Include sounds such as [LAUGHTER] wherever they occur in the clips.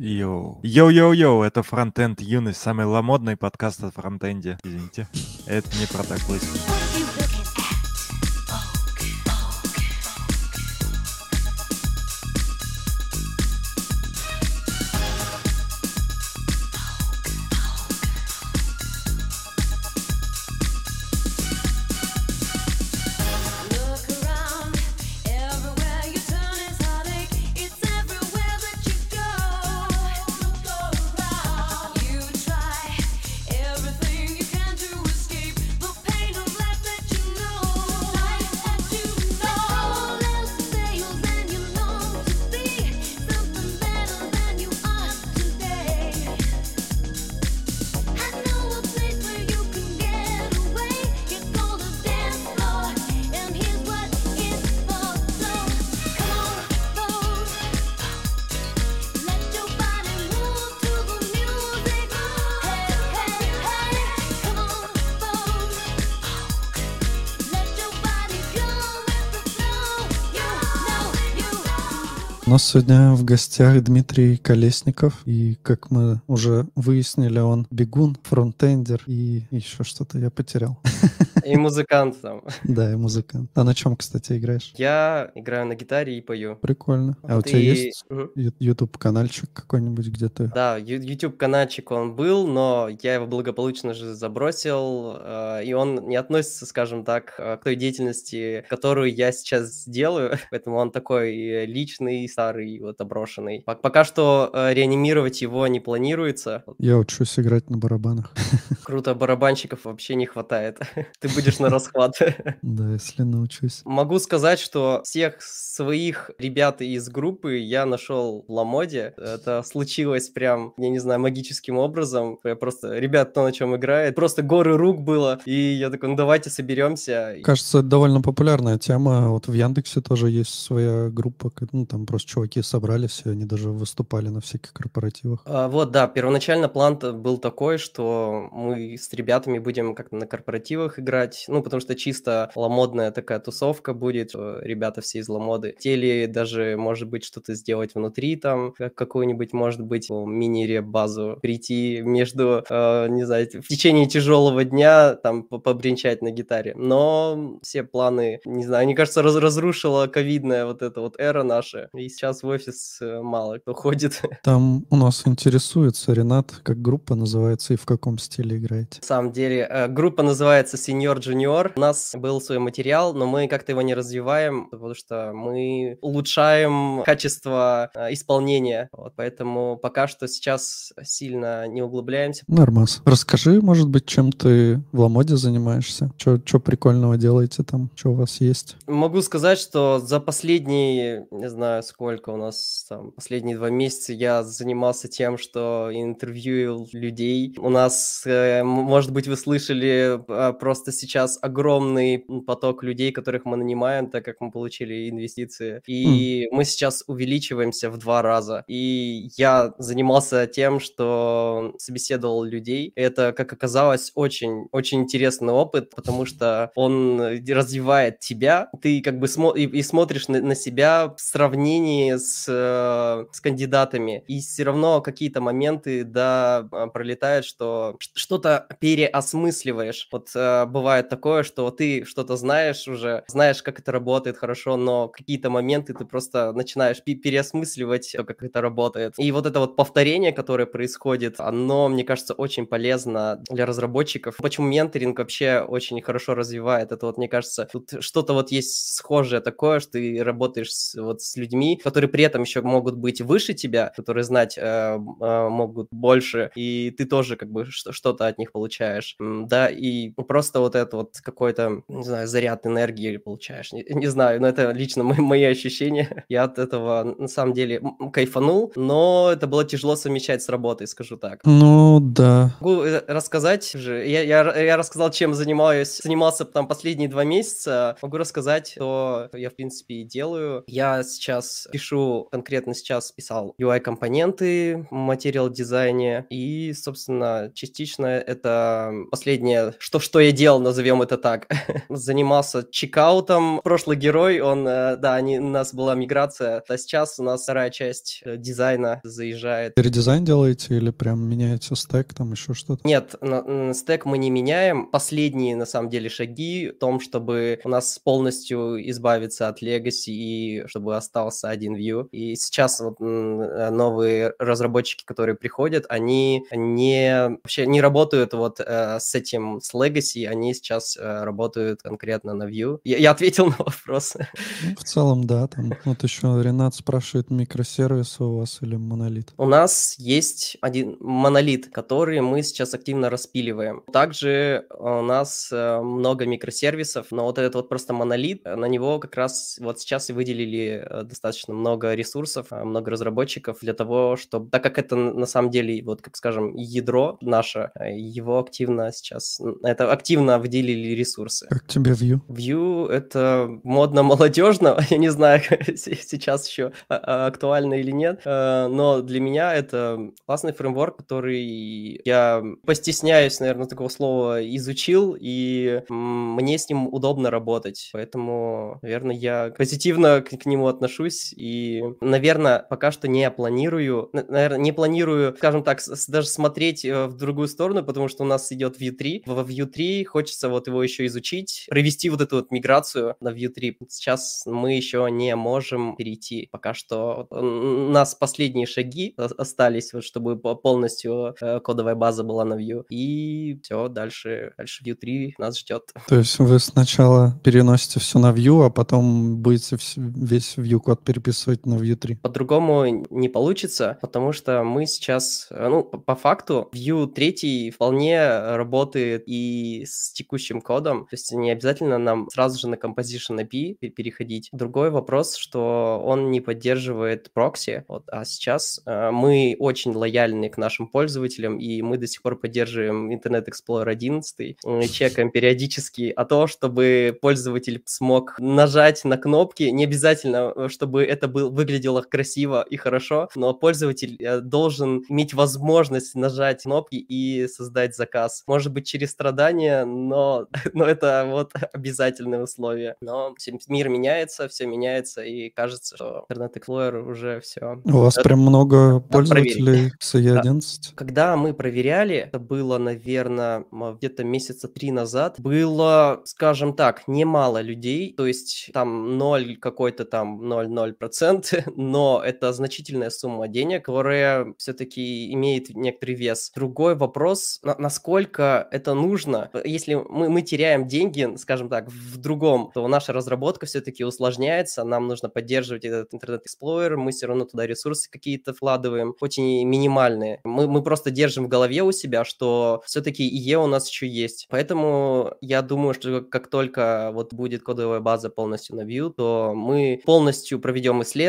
Йоу. Йоу-йоу-йоу, это Фронтенд Юность, самый ламодный подкаст о фронтенде. Извините, это не про так. Сегодня в гостях Дмитрий Колесников, и как мы уже выяснили, он бегун, фронтендер и еще что-то я потерял. И музыкант там. [LAUGHS] Да, и музыкант. А на чем, кстати, играешь? Я играю на гитаре и пою. Прикольно. А у тебя есть. YouTube каналчик какой-нибудь, где ты? Да, YouTube каналчик он был, но я его благополучно же забросил, э, и он не относится, скажем так, э, к той деятельности, которую я сейчас делаю, [LAUGHS] поэтому он такой э, личный, старый, вот оброшенный. Пок- Пока что э, реанимировать его не планируется. Я учусь играть на барабанах. [LAUGHS] Круто, барабанщиков вообще не хватает. [LAUGHS] Ты будешь на расхват. [LAUGHS] Да, если научусь. Могу сказать, что всех своих ребят из группы я нашел в Ламоде. Это случилось прям, я не знаю, магическим образом. Я просто, ребят, то, на чем играет, просто горы рук было. И я такой, ну давайте соберемся. Кажется, это довольно популярная тема. Вот в Яндексе тоже есть своя группа. Ну, там просто чуваки собрались, и они даже выступали на всяких корпоративах. А, Вот, да, первоначально план был такой, что мы с ребятами будем как-то на корпоративах играть, ну, потому что чисто ламодная такая тусовка будет, э, ребята все из ламоды. Хотели даже, может быть, что-то сделать внутри там, как- какую-нибудь, может быть, ну, мини-реп-базу, прийти между, э, не знаю, в течение тяжелого дня там по- побренчать на гитаре. Но все планы, не знаю, мне кажется, раз- разрушила ковидная вот эта вот эра наша, и сейчас в офис э, мало кто ходит. [LAUGHS] Там у нас интересуется Ренат, как группа называется и в каком стиле играете. На самом деле, э, группа называется Senior Junior. У нас был свой материал, но мы как-то его не развиваем, потому что мы улучшаем качество э, исполнения. Вот, поэтому пока что сейчас сильно не углубляемся. Нормас. Расскажи, может быть, чем ты в Ламоде занимаешься? Что прикольного делаете там? Что у вас есть? Могу сказать, что за последние, не знаю, сколько у нас там, последние два месяца я занимался тем, что интервьюил людей. У нас, э, может быть, вы слышали э, просто сейчас огромный поток людей, которых мы нанимаем, так как мы получили инвестиции. И мы сейчас увеличиваемся в два раза. И я занимался тем, что собеседовал людей. Это, как оказалось, очень, очень интересный опыт, потому что он э, развивает тебя. Ты как бы смо- и, и смотришь на, на себя в сравнении с, э, с кандидатами. И все равно какие-то моменты, да, а, пролетают, что что-то переосмысливаешь. Вот э, бывает такое, что ты что-то знаешь уже, знаешь, как это работает хорошо, но какие-то моменты ты просто начинаешь пе- переосмысливать, как это работает. И вот это вот повторение, которое происходит, оно, мне кажется, очень полезно для разработчиков. Почему менторинг вообще очень хорошо развивает? Это вот, мне кажется, тут что-то вот есть схожее такое, что ты работаешь с, вот с людьми, которые при этом еще могут быть выше тебя, которые знать э, э, могут больше, и ты тоже как бы что- что-то от них получаешь. Да, и просто вот это вот какой-то, не знаю, заряд энергии получаешь. Не, не знаю, но это лично мои, мои ощущения. [LAUGHS] Я от этого на самом деле кайфанул, но это было тяжело совмещать с работой, скажу так. Ну, да. Могу э, рассказать же. Я, я, я рассказал, чем занимаюсь. Занимался там последние два месяца. Могу рассказать, что я, в принципе, и делаю. Я сейчас пишу конкретно сейчас писал UI-компоненты в материал-дизайне, и, собственно, частично это последнее, что, что я делал, назовем это так. [LAUGHS] Занимался чекаутом. Прошлый герой, он, э, да, они, у нас была миграция, а сейчас у нас вторая часть э, дизайна заезжает. Передизайн делаете или прям меняете стек, там еще что-то? Нет, на- стек мы не меняем. Последние, на самом деле, шаги в том, чтобы у нас полностью избавиться от Legacy и чтобы остался один Vue. И сейчас вот э, новые разработчики, которые приходят, они не вообще не работают вот э, с этим, с Legacy, они сейчас э, работают конкретно на Vue. Я, я ответил [LAUGHS] на вопрос. Ну, в целом, да. Там вот еще Ренат спрашивает, микросервисы у вас или монолит? У нас есть один монолит, который мы сейчас активно распиливаем. Также у нас э, много микросервисов, но вот этот вот просто монолит, э, на него как раз вот сейчас и выделили э, достаточно много ресурсов, э, много разработчиков для того, чтобы, так как это на самом деле, вот как скажем, ядро наше, э, его активно сейчас, это активно выделили ресурсы. Как тебе Vue? Vue — это модно-молодежно, [LAUGHS] я не знаю, [LAUGHS] се- сейчас еще а- а, актуально или нет, но для меня это классный фреймворк, который я постесняюсь, наверное, такого слова, изучил, и мне с ним удобно работать, поэтому, наверное, я позитивно к, к нему отношусь, и, наверное, пока что не планирую, наверное, не планирую, скажем так, с- даже смотреть э, в другую сторону, потому что у нас идет Vue 3, во Vue 3 хочется вот его еще изучить, провести вот эту вот миграцию на Vue 3. Сейчас мы еще не можем перейти. Пока что у нас последние шаги остались, вот, чтобы по- полностью э, кодовая база была на Vue. И все, дальше, дальше Vue 3 нас ждет. То есть вы сначала переносите все на Vue, а потом будете весь Vue код переписывать на Vue 3? По-другому не получится, потому что мы сейчас, э, ну, по факту, Vue 3 вполне работает и с текущим кодом, то есть не обязательно нам сразу же на Composition API пе- переходить. Другой вопрос, что он не поддерживает прокси, вот, а сейчас э, мы очень лояльны к нашим пользователям, и мы до сих пор поддерживаем Internet Explorer 11, э, чекаем периодически, а то, чтобы пользователь смог нажать на кнопки, не обязательно, э, чтобы это был, выглядело красиво и хорошо, но пользователь э, должен иметь возможность нажать кнопки и создать заказ. Может быть, через страдания, но, [LAUGHS] но это вот обязательное условие. Но мир меняется, все меняется, и кажется, что Internet Explorer уже все. У вас Это- прям много пользователей с E11? Когда мы проверяли, это было, наверное, где-то месяца три назад, было, скажем так, немало людей, то есть там 0 какой-то там 0,0%, [LAUGHS] но это значительная сумма денег, которая все-таки имеет некоторый вес. Другой вопрос, на- насколько это нужно. Если мы, мы теряем деньги, скажем так, в другом, то наша разработка все-таки усложняется, нам нужно поддерживать этот Explorer, мы все равно туда ресурсы какие-то вкладываем, и минимальные. Мы, мы просто держим в голове у себя, что все-таки IE у нас еще есть. Поэтому я думаю, что как только вот будет кодовая база полностью на Vue, то мы полностью проведем исследование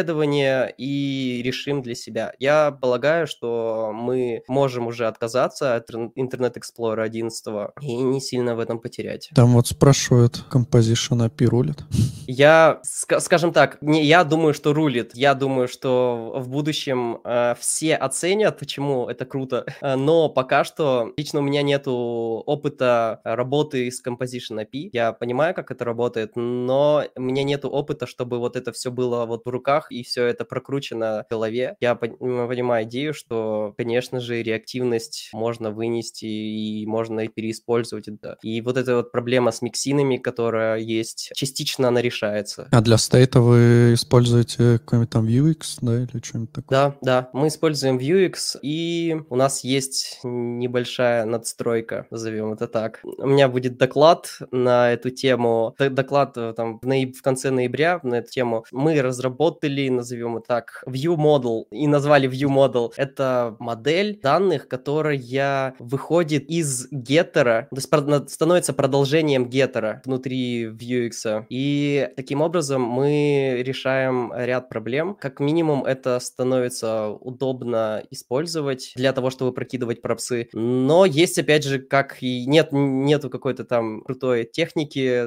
и решим для себя. Я полагаю, что мы можем уже отказаться от Internet Explorer 11 и не сильно в этом потерять. Там вот спрашивают, Composition API рулит? Я, ска- скажем так, не я думаю, что рулит. Я думаю, что в будущем э, все оценят, почему это круто. Э, Но пока что лично у меня нету опыта работы с Composition API. Я понимаю, как это работает, но у меня нету опыта, чтобы вот это все было вот в руках и все это прокручено в голове. Я понимаю идею, что, конечно же, реактивность можно вынести и можно переиспользовать это. И вот эта вот проблема с миксинами, которая есть, частично она решается. А для стейта вы используете какой-нибудь там Vuex, да, или что-нибудь такое? Да, да, мы используем Vuex, и у нас есть небольшая надстройка, назовем это так. У меня будет доклад на эту тему, доклад э, там в, нояб- в конце ноября на эту тему. Мы разработали, назовем это так, View Model, и назвали View Model. Это модель данных, которая выходит из геттера, то есть становится продолжением геттера внутри Vuex. И таким образом мы решаем ряд проблем. Как минимум это становится удобно использовать для того, чтобы прокидывать пропсы. Но есть, опять же, как и нет, нету какой-то там крутой техники,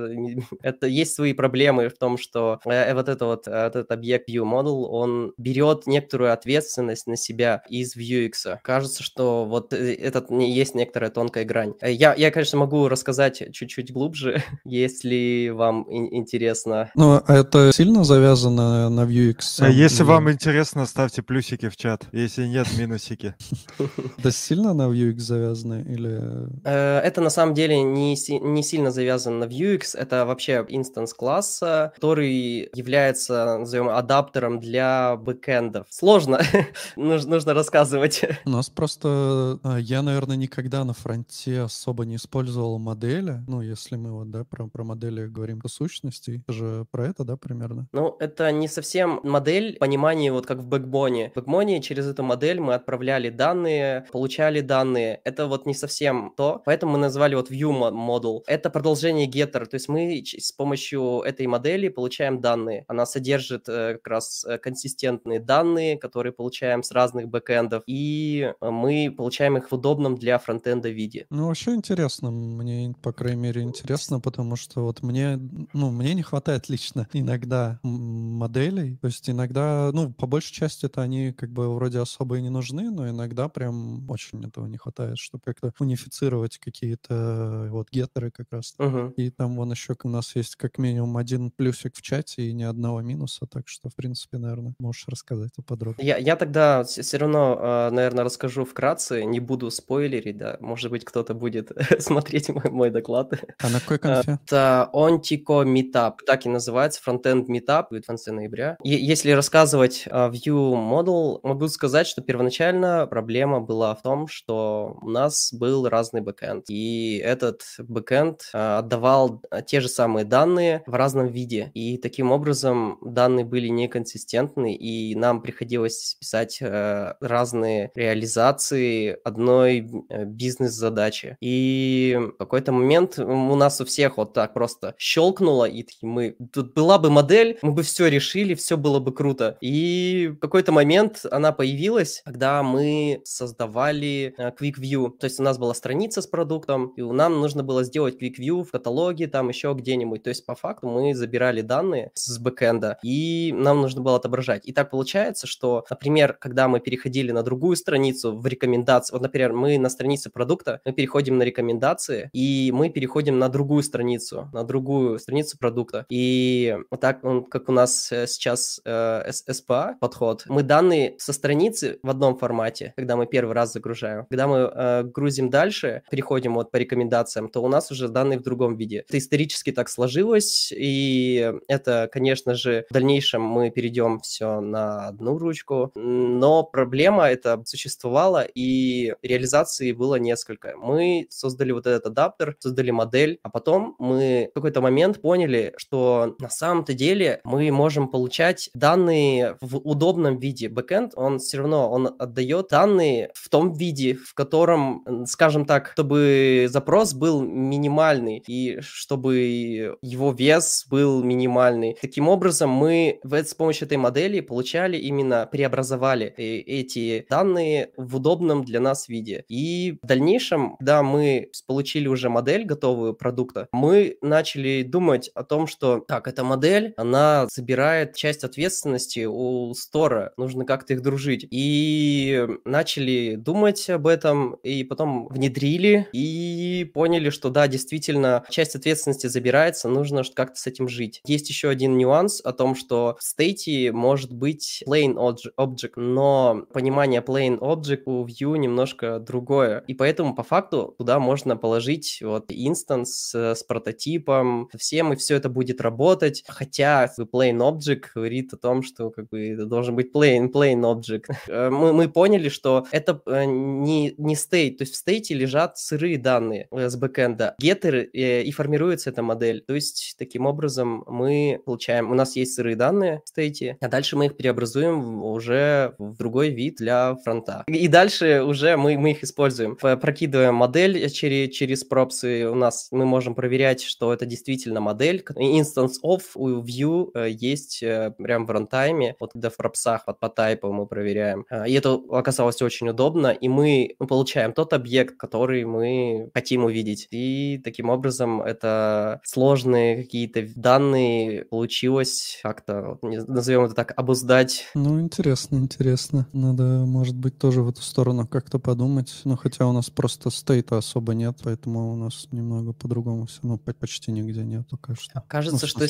[LAUGHS] это есть свои проблемы в том, что э, вот это вот, э, вот этот объект ViewModel, он берет некоторую ответственность на себя из Vuex. Кажется, что вот э, этот есть некоторая тонкая грань. Э, Я, я, конечно, могу рассказать чуть-чуть глубже, [LAUGHS] если вам ин- интересно. Ну, а это сильно завязано на Vuex? Сам Если вам интересно, ставьте плюсики в чат. Если нет, минусики. [LAUGHS] Это сильно на Vuex завязано или... Э, Это на самом деле не, си- не сильно завязано на Vuex, это вообще инстанс класса, который является, назовем, адаптером для бэкэндов. Сложно, [LAUGHS] нужно, нужно рассказывать. У нас просто... а, Я, наверное, никогда на фронте особо не использовал модели. Ну, если мы вот, да, про, про модели говорим по сущности. Это же про это, да, примерно? Ну, это не совсем модель понимания, вот как в бэкбоне. В бэкбоне через эту модель мы отправляли данные, получали данные. Это вот не совсем то, поэтому мы назвали вот view model. Это продолжение getter, то есть мы с помощью этой модели получаем данные. Она содержит э, как раз э, консистентные данные, которые получаем с разных бэкэндов, и э, мы получаем их в удобном для фронтенда виде. Ну, вообще интересно. Мне, по крайней мере, интересно, потому что вот мне, ну, мне не хватает лично иногда моделей. То есть иногда, ну, по большей части это они как бы вроде особо и не нужны, но иногда прям очень этого не хватает, чтобы как-то унифицировать какие-то вот геттеры как раз. Мгм. И там вон еще у нас есть как минимум один плюсик в чате и ни одного минуса, так что, в принципе, наверное, можешь рассказать поподробнее. Я, я тогда все равно, наверное, расскажу вкратце, не буду спойлерить, да, может быть, кто-то будет [LAUGHS] смотреть мой, мой доклад. А на какой конфе? Это Ontico Meetup, так и называется, фронтенд Meetup, будет в конце ноября. Е- если рассказывать о View Model, могу сказать, что первоначально проблема была в том, что у нас был разный бэкэнд, и этот бэкэнд а, отдавал а, те же самые данные в разном виде, и таким образом данные были неконсистентны, и нам приходилось писать э, разные реализации одной э, бизнес-задачи. И в какой-то момент у нас у всех вот так просто щелкнуло, и мы... Тут была бы модель, мы бы все решили, все было бы круто. И в какой-то момент она появилась, когда мы создавали э, Quick View. То есть у нас была страница с продуктом, и нам нужно было сделать Quick View в каталоге, там еще где-нибудь. То есть по факту мы забирали данные с бэкэнда, и нам нужно было отображать. И так получается, что, например, когда мы переходили на другую страницу в рекомендации, вот, например, мы на странице продукта, мы переходим на рекомендации, и мы переходим на другую страницу, на другую страницу продукта. И вот так, он, как у нас э, сейчас э, SPA подход, мы данные со страницы в одном формате, когда мы первый раз загружаем. Когда мы э, грузим дальше, переходим вот по рекомендациям, то у нас уже данные в другом виде. Это исторически так сложилось, и это, конечно же, в дальнейшем мы перейдем все на одну ручку, но проблема эта существовала, и реализации было несколько. Мы создали вот этот адаптер, создали модель, а потом мы в какой-то момент поняли, что на самом-то деле мы можем получать данные в удобном виде. Бэкэнд, он все равно, он отдает данные в том виде, в котором, скажем так, чтобы запрос был минимальный и чтобы его вес был минимальный. Таким образом, мы в, с помощью этой модели получали именно, преобразовали э, эти данные в удобном для нас виде. И в дальнейшем, когда мы получили уже модель готовую продукта, мы начали думать о том, что так, эта модель, она забирает часть ответственности у стора, нужно как-то их дружить. И начали думать об этом, и потом внедрили, и поняли, что да, действительно, часть ответственности забирается, нужно как-то с этим жить. Есть еще один нюанс о том, что стейте может быть plain obj- object, но понимание plain object у Vue немножко другое. И поэтому по факту туда можно положить вот инстанс э, с прототипом, всем, и все это будет работать. Хотя plain object говорит о том, что как бы это должен быть plain, plain object. [LAUGHS] Э, Мы, мы поняли, что это э, не, не state, то есть в стейте лежат сырые данные с бэкэнда, геттеры, и формируется эта модель. То есть таким образом мы получаем, у нас есть сырые данные стейте, а дальше мы их преобразуем уже в другой вид для фронта. И дальше уже мы, мы их используем. Прокидываем модель через, через пропсы, у нас мы можем проверять, что это действительно модель. Instance of у Vue э, есть э, прям в рантайме, вот когда в пропсах вот по тайпу мы проверяем. Э, И это оказалось очень удобно, и мы получаем тот объект, который мы хотим увидеть. И таким образом это сложные какие-то данные получилось как-то назовем это так, обуздать. Ну, интересно, интересно. Надо, может быть, тоже в эту сторону как-то подумать. Ну, хотя у нас просто стейта особо нет, поэтому у нас немного по-другому все. Ну, по- почти нигде нет пока что. Кажется, Ну, что...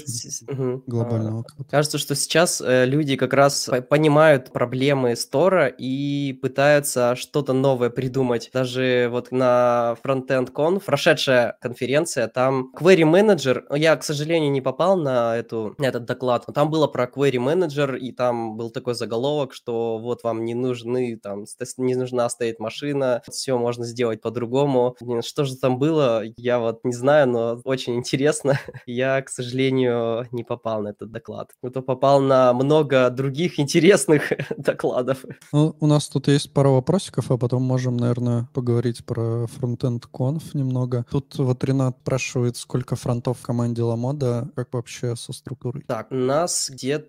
А, Глобального какого-то. Кажется, что сейчас э, люди как раз по- понимают проблемы стора и пытаются что-то новое придумать. Даже вот на Frontend Conf, прошедшая конференция, там Query Manager, ну, я, к сожалению, не попал на, эту, на этот доклад, но там было про Query Manager, и там был такой заголовок, что вот вам не нужны, там, не нужна стоит машина, все можно сделать по-другому. Что же там было, я вот не знаю, но очень интересно. [LAUGHS] Я, к сожалению, не попал на этот доклад. Зато попал на много других интересных [LAUGHS] докладов. Ну, у нас тут есть пара вопросиков, а потом можем, наверное, поговорить про Frontend Conf немного. Тут вот Ренат спрашивает, сколько фронтов в команде Ламода, как вообще со структурой? Так, нас где-то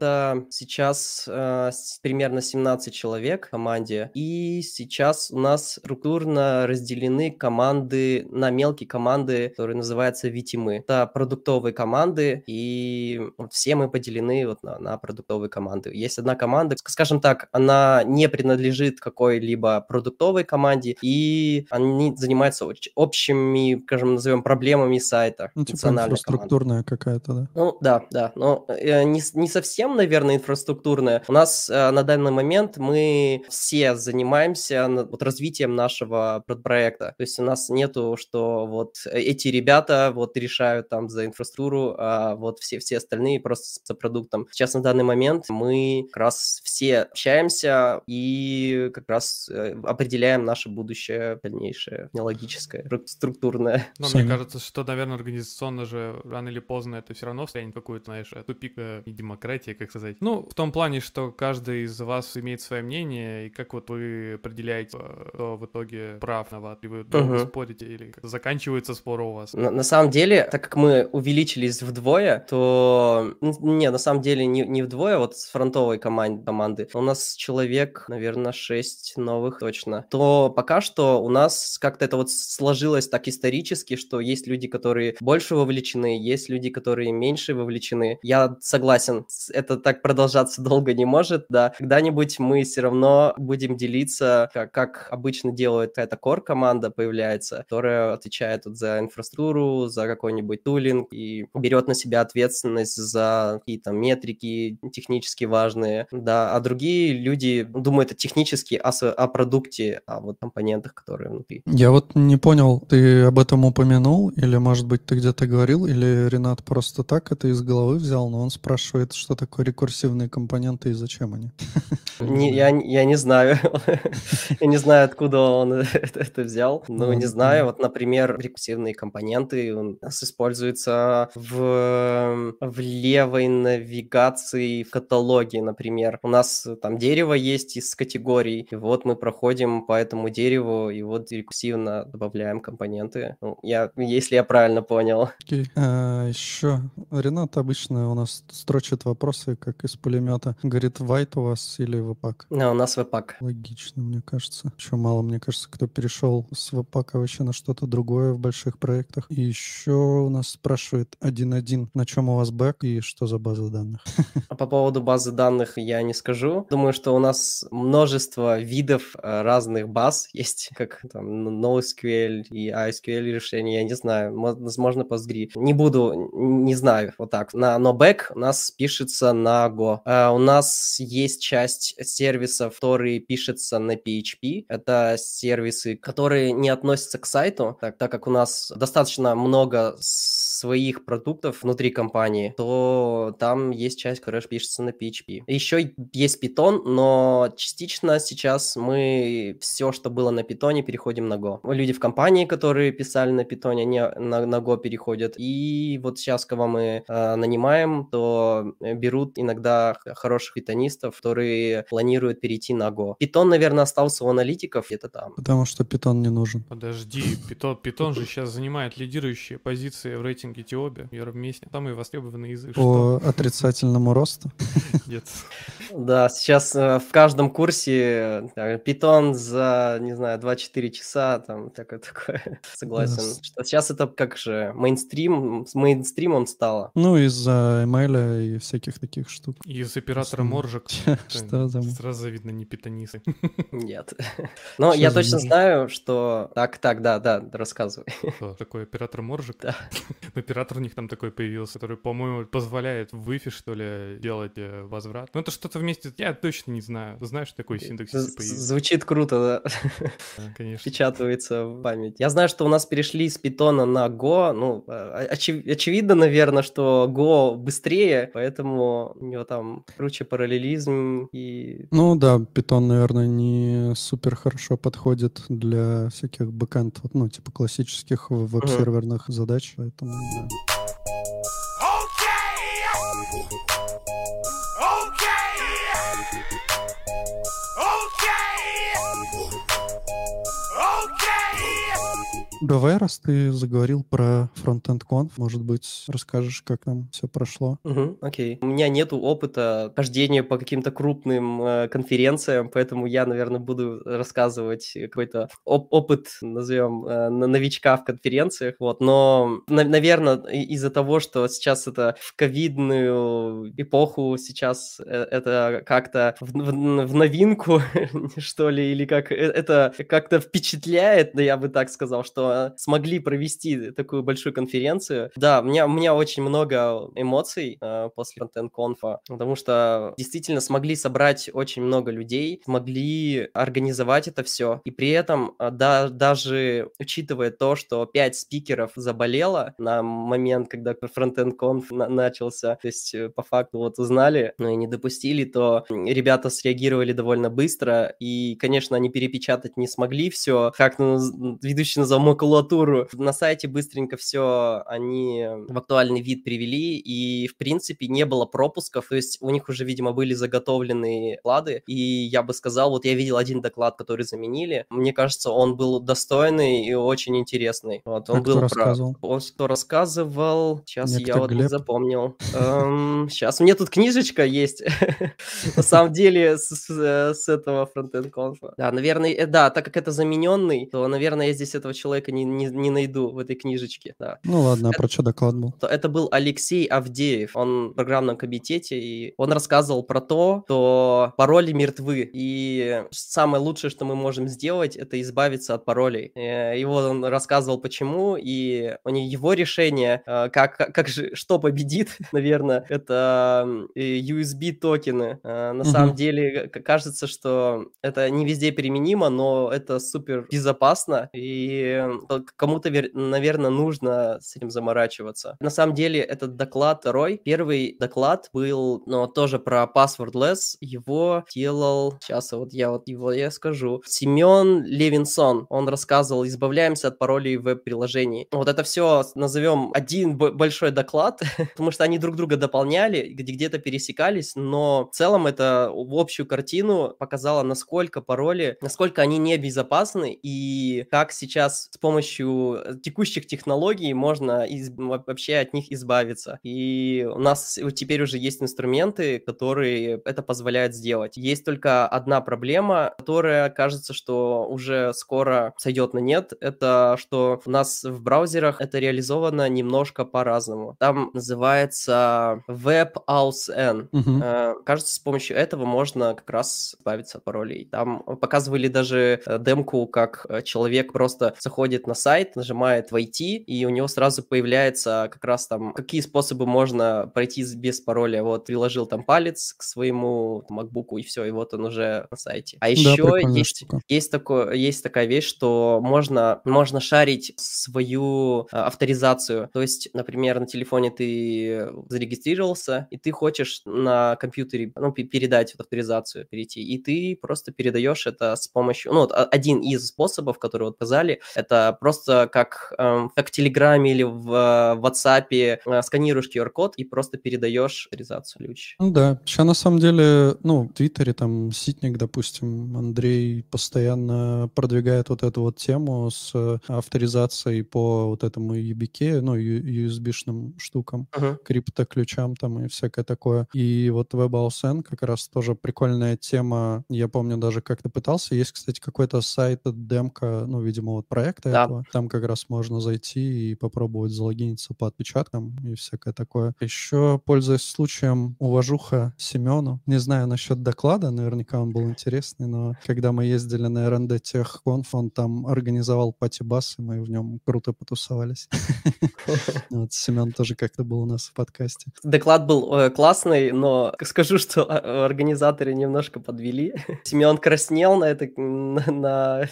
сейчас э, примерно 17 человек в команде, и сейчас у нас структурно разделены команды на мелкие команды, которые называются VTMы. Это продуктовые команды, и вот все мы поделены вот на, на продуктовые команды. Есть одна команда, ск- скажем так, она не принадлежит какой-либо продуктовой команде, и они занимаются общими, скажем, назовем, проблемами сайта. Ну, типа инфраструктурная какая-то, да? Ну, да, да, но э, не, не совсем, наверное, инфраструктурная. У нас э, на данный момент мы все занимаемся вот, развитием нашего проекта. То есть у нас нету, что вот эти ребята вот решают там за инфраструктуру, а вот все, все остальные просто за продуктом. Сейчас на данный момент мы как раз все общаемся и как раз э, определяем наше будущее дальнейшее, технологическое, ру- структурное. Но мне кажется, что, наверное, организационно же рано или поздно это все равно встанет в какую-то, знаешь, тупик э, и демократии, как сказать. Ну, в том плане, что каждый из вас имеет свое мнение, и как вот вы определяете, кто в итоге прав, виноват, и вы Мгм. спорите, или как заканчивается спор у вас. На, на самом деле, так как мы увеличились вдвое, то... Не, на самом деле не, не вдвое, вот с фронтовой команд- команды. У нас человек, наверное, 6 новых точно. То пока что у нас как-то это вот сложилось так исторически, что есть люди, которые больше вовлечены, есть люди, которые меньше вовлечены. Я согласен, с- это так продолжаться долго не может, да. Когда-нибудь мы все равно будем делиться, как, как обычно делает какая-то core-команда появляется, которая отвечает вот за инфраструктуру, за какой-нибудь тулинг и берет на себя ответственность за какие-то метрики технически важные, да, а другие люди думают о технически, о, о продукте, о вот компонентах, которые внутри. Я вот не понял, ты об этом упомянул, или, может быть, ты где-то говорил, или Ренат просто так это из головы взял, но он спрашивает, что такое рекурсивные компоненты и зачем они. [LAUGHS] Не- я, я не знаю. [LAUGHS] Я не знаю, откуда он [LAUGHS] это, это взял. Ну, не знаю. Вот, например, рекурсивные компоненты у нас используются в, в левой навигации в каталоге, например. У нас там дерево есть из категорий, и вот мы проходим по этому дереву, и вот рекурсивно добавляем компоненты. Ну, я, если я правильно понял. А, еще Ренат обычно у нас строчит вопросы, как из пулемета. Говорит, вайт у вас или впак? А, у нас веб-пак. Логично, мне кажется. Еще мало, мне кажется, кто перешел с веб-пака вообще на что-то другое в больших проектах. И еще у нас спрашивает 1.1, на чем у вас бэк и что за база данных? А По поводу базы данных я не скажу. Думаю, что у нас множество видов э, разных баз есть, [LAUGHS] как там NoSQL и ISQL решения, я не знаю, мо- возможно, Postgre. Не буду, не знаю, вот так. На NoBack у нас пишется на Go. Э, У нас есть часть сервисов, которые пишутся на PHP. Это сервисы, которые не относятся к сайту, так, так как у нас достаточно много своих продуктов внутри компании, то там есть часть, которая пишется на PHP. Еще есть Python, но частично сейчас мы все, что было на Python, переходим на Go. Люди в компании, которые писали на Python, они на, на Go переходят. И вот сейчас, кого мы э, нанимаем, то э, берут иногда хороших питонистов, которые планируют перейти на Go. Python, наверное, остался у аналитиков где-то там. Потому что питон не нужен. Подожди, Питон, Питон же сейчас занимает лидирующие позиции в рейтинге аутсорсинг Этиопия, Евроместе. Самый востребованный язык. Что? По отрицательному росту. [LAUGHS] Нет. Да, сейчас э, в каждом курсе э, питон за, не знаю, 2-4 часа, там, такое такое. [LAUGHS] Согласен. Что Сейчас это как же мейнстрим, с мейнстримом стало. Ну, из-за эмейля и всяких таких штук. Из оператора [LAUGHS] Что- Моржик. Что там? Сразу видно не питонисты. Нет. Но Что я точно знаю, что... Так, так, да, да, рассказывай. Что, такой оператор Моржик? Да. Оператор у них там такой появился, который, по-моему, позволяет в wi что ли, делать э, возврат. Ну, это что-то вместе... Я точно не знаю. Знаешь, такой синтаксис появился? Звучит круто, да. Да, конечно. Впечатывается в память. Я знаю, что у нас перешли с питона на Go. Ну, э, очи- очевидно, наверное, что Go быстрее, поэтому у него там круче параллелизм и... Ну да, питон, наверное, не супер хорошо подходит для всяких бэкэнд, ну, типа классических веб-серверных задач, поэтому да. Давай, раз ты заговорил про фронтенд конф, может быть, расскажешь, как там все прошло? Мгм, окей. У меня нету опыта хождения по каким-то крупным э, конференциям, поэтому я, наверное, буду рассказывать какой-то оп- опыт, назовем, э, на- новичка в конференциях. Вот. Но, наверное, из-за того, что сейчас это в ковидную эпоху, сейчас э, это как-то в, в- в новинку, [LAUGHS] что ли, или как э, это как-то впечатляет, да я бы так сказал, что э, смогли провести такую большую конференцию. Да, у меня, у меня очень много эмоций э, после контент-конфа, потому что действительно смогли собрать очень много людей, смогли организовать это все, и при этом, э, да, даже учитывая то, что 5 спикеров заболело на момент, когда фронтенд-конф на- начался, то есть э, по факту вот узнали, но и не допустили, то ребята среагировали довольно быстро, и, конечно, они перепечатать не смогли все, как ну, ведущий назвал макулатуру. На сайте быстренько все они в актуальный вид привели, и, в принципе, не было пропусков, то есть у них уже, видимо, были заготовленные доклады, и я бы сказал, вот я видел один доклад, который заменили, мне кажется, он был достойный и очень интересный. Вот, он А был про- рассказывал? Он что рассказывал? Сейчас я Некто вот не Глеб? запомнил. Сейчас, у меня тут книжечка есть, [LAUGHS] на самом деле, с- э, этого фронтенд конфа. Да, наверное, э, да, так как это замененный, то, наверное, я здесь этого человека не, не, не найду в этой книжечке, да. Ну ладно, а про что доклад был? То Это был Алексей Авдеев, он в программном комитете, и он рассказывал про то, что пароли мертвы, и самое лучшее, что мы можем сделать, это избавиться от паролей. Э, И вот он рассказывал, почему, и у него его решение, э, как, как- же, что победит, [LAUGHS] наверное, это э, USB токены. Э, На Мгм. самом деле, кажется, что это не везде применимо, но это супер безопасно, и э, кому-то, наверное, нужно с этим заморачиваться. На самом деле, этот доклад второй, первый доклад был, ну, тоже про passwordless, его делал, сейчас вот я вот его я скажу, Семен Левинсон, он рассказывал, избавляемся от паролей в веб-приложении. Вот это все назовем один большой доклад, [LAUGHS] потому что они друг друга дополняли, где где-то пересекались, но в целом это в общую картину показало, насколько пароли, насколько они небезопасны и как сейчас с помощью э, текущих технологий можно из- во- вообще от них избавиться. И у нас теперь уже есть инструменты, которые это позволяют сделать. Есть только одна проблема, которая кажется, что уже скоро сойдет на нет. Это что у нас в браузерах это реализовано немножко по-разному. Там называется WebAuthn. Мгм. Э, Кажется, с помощью этого можно как раз избавиться от паролей. Там показывали даже э, демку, как человек просто заходит на сайт, нажимает «Войти», и у него сразу появляется как раз там, какие способы можно пройти без пароля. Вот приложил там палец к своему MacBook, и все, и вот он уже на сайте. А Да, еще прикольная есть, штука. есть, такое, есть такая вещь, что можно, можно шарить свою э, авторизацию. То есть, например, на телефоне ты зарегистрировался, и ты хочешь на компьютере ну, пе- передать эту авторизацию, перейти, и ты просто передаешь это с помощью... Ну, вот а- один из способов, которые вот сказали, это это просто как, эм, как в Телеграме или в э, WhatsApp э, сканируешь QR-код и просто передаешь авторизацию ключ. Ну да, сейчас на самом деле, ну, в Твиттере там Ситник, допустим, Андрей постоянно продвигает вот эту вот тему с э, авторизацией по вот этому YubiKey, ну, USB-шным штукам, Мгм. криптоключам там и всякое такое. И вот WebAuthn как раз тоже прикольная тема. Я помню, даже как-то пытался. Есть, кстати, какой-то сайт, демка, ну, видимо, вот проекта Да. этого. Там как раз можно зайти и попробовать залогиниться по отпечаткам и всякое такое. Еще, пользуясь случаем, уважуха Семену. Не знаю насчет доклада, наверняка он был интересный, но когда мы ездили на РНД Техконф, он там организовал пати-бас, и мы в нем круто потусовались. [LAUGHS] Вот Семен тоже как-то был у нас в подкасте. Доклад был э, классный, но [LAUGHS] скажу, что организаторы немножко подвели. [LAUGHS] Семен краснел на, это, на,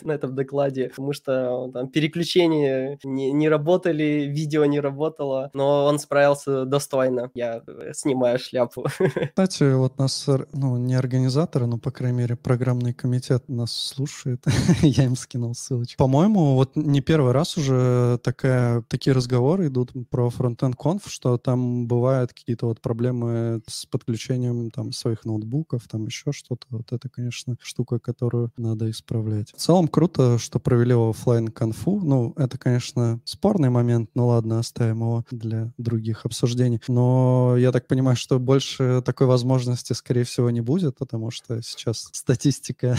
на- этом докладе, потому что там переключения не, не работали, видео не работало, но он справился достойно. Я э, снимаю шляпу. [LAUGHS] Кстати, вот нас, ну, не организаторы, но, по крайней мере, программный комитет нас слушает. [LAUGHS] Я им скинул ссылочку. По-моему, вот не первый раз уже такая, такие разговоры идут про фронтенд конф, что там бывают какие-то вот проблемы с подключением там своих ноутбуков, там еще что-то. Вот это, конечно, штука, которую надо исправлять. В целом круто, что провели оффлайн конфу. Ну, это, конечно, спорный момент, но ладно, оставим его для других обсуждений. Но я так понимаю, что больше такой возможности, скорее всего, не будет, потому что сейчас статистика